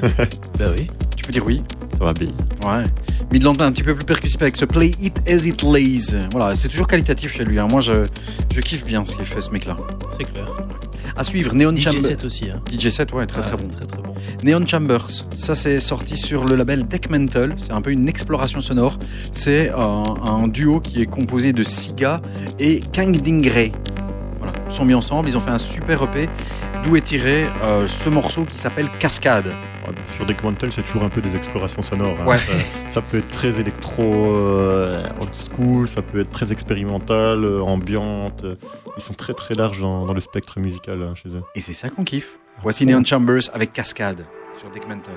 [laughs] bah oui. Tu peux dire oui Ça va bien. Ouais. Midland un petit peu plus percussif avec ce Play It As It Lays. Voilà, c'est toujours qualitatif chez lui. hein. Moi, je, je kiffe bien ce qu'il fait, ce mec-là. C'est clair. À suivre, Neon DJ Chambers. 7 aussi. Hein. DJ 7, ouais, très Ah, très bon. Très très bon. Neon Chambers, ça c'est sorti sur le label Deck Mental. C'est un peu une exploration sonore. C'est un, un duo qui est composé de Siga et Kang Dingray. Voilà, ils sont mis ensemble, ils ont fait un super EP d'où est tiré euh, ce morceau qui s'appelle Cascade. Sur Deckmantel, c'est toujours un peu des explorations sonores. hein. Ouais. Ça, ça peut être très électro, euh, old school, ça peut être très expérimental, euh, ambiante. euh, Ils sont très très larges dans, dans le spectre musical hein, chez eux. Et c'est ça qu'on kiffe. Voici Neon Chambers avec Cascade sur Deck Mental.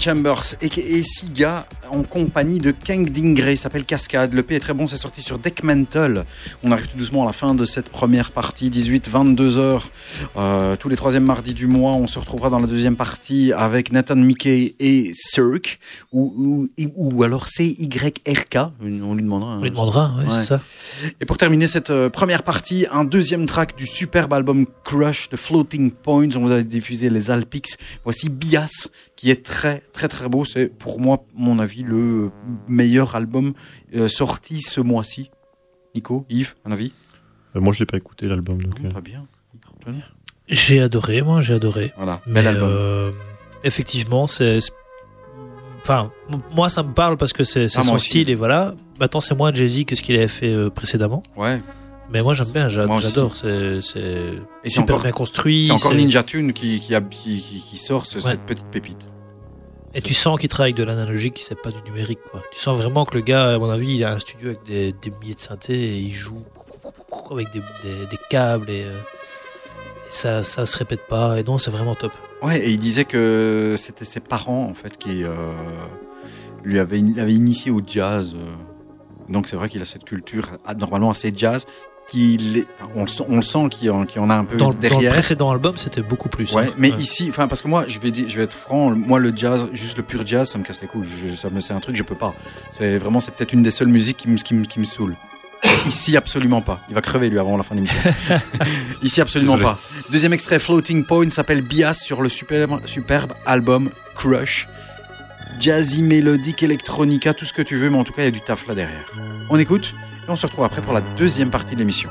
Chambers et, et Siga en compagnie de Kang Dingray s'appelle Cascade. Le P est très bon, c'est sorti sur Deck Mental. On arrive tout doucement à la fin de cette première partie, 18-22 heures. Euh, tous les troisièmes mardis du mois, on se retrouvera dans la deuxième partie avec Nathan Mickey et Cirque ou, ou, ou alors CYRK. On lui demandera. hein. On lui demandera, Ouais. c'est ça. Et pour terminer cette euh, première partie, un deuxième track du superbe album Crush de Floating Points. On vous a diffusé les Alpics. Voici Bias, qui est très très très beau. C'est pour moi, mon avis, le meilleur album euh, sorti ce mois-ci. Nico, Yves, un avis? Euh, moi, je l'ai pas écouté l'album. Donc, Pas bien. Pas bien. J'ai adoré, moi, j'ai adoré. Voilà, Mais, bel album. euh, effectivement, c'est. Enfin, moi, ça me parle parce que c'est c'est Ah, son style et voilà. Maintenant, c'est moins Jay-Z que ce qu'il avait fait euh, précédemment. Ouais. Mais moi, j'aime bien, j'adore. C'est c'est c'est super encore- bien construit. C'est encore c'est- Ninja Tune qui, qui, a- qui, qui- qui sort ce- Ouais. cette petite pépite. Et tu sens qu'il travaille avec de l'analogique, qu'il sait pas du numérique. Quoi. Tu sens vraiment que le gars, à mon avis, il a un studio avec des, des milliers de synthés et il joue avec des, des- des câbles et, euh, et ça, ça se répète pas. Et donc, c'est vraiment top. Ouais, et il disait que c'était ses parents en fait qui euh, lui avaient, initié au jazz. euh. Donc c'est vrai qu'il a cette culture ah, normalement assez jazz. Qu'il est- on, le sent, on le sent qu'il en, a un peu Dans, le- dans le derrière. précédent album, c'était beaucoup plus. Ouais, hein. mais Ouais. ici, enfin parce que moi, je vais dire, je vais être franc, moi le jazz, juste le pur jazz, ça me casse les couilles. Je- ça me, c'est un truc, je peux pas. C'est vraiment, c'est peut-être une des seules musiques qui me, qui me, qui me saoule. [coughs] Ici, absolument pas. Il va crever lui avant la fin de l'émission. [laughs] Ici, absolument Désolé. pas. Deuxième extrait, Floating Point, s'appelle Bias sur le superbe, superbe album Crush. Jazzy, mélodique, electronica, tout ce que tu veux, mais en tout cas, il y a du taf là derrière. On écoute et on se retrouve après pour la deuxième partie de l'émission.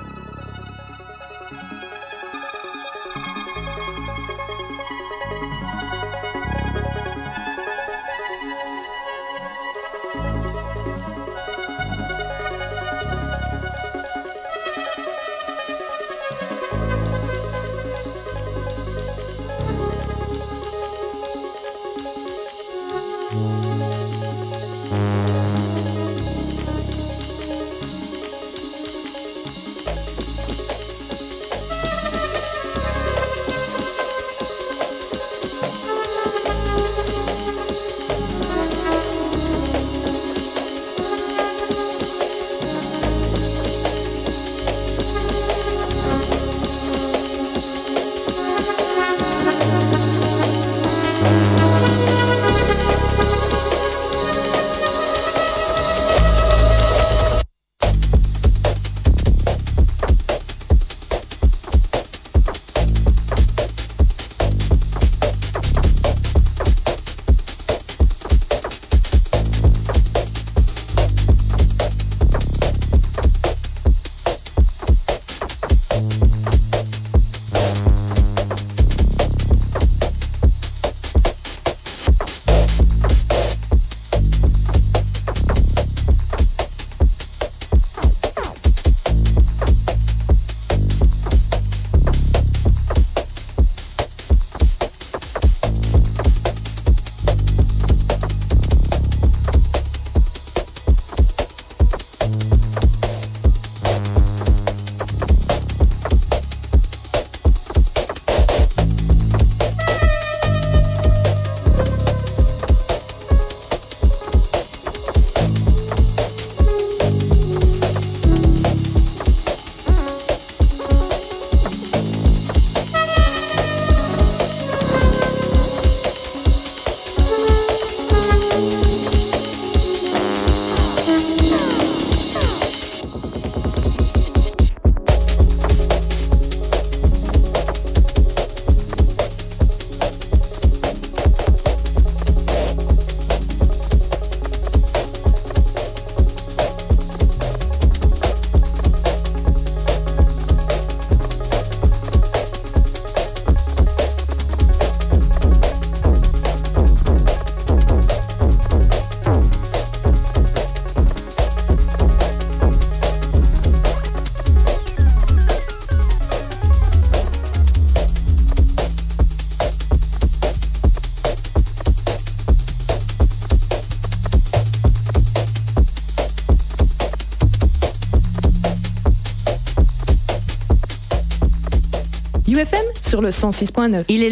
106.9. Il est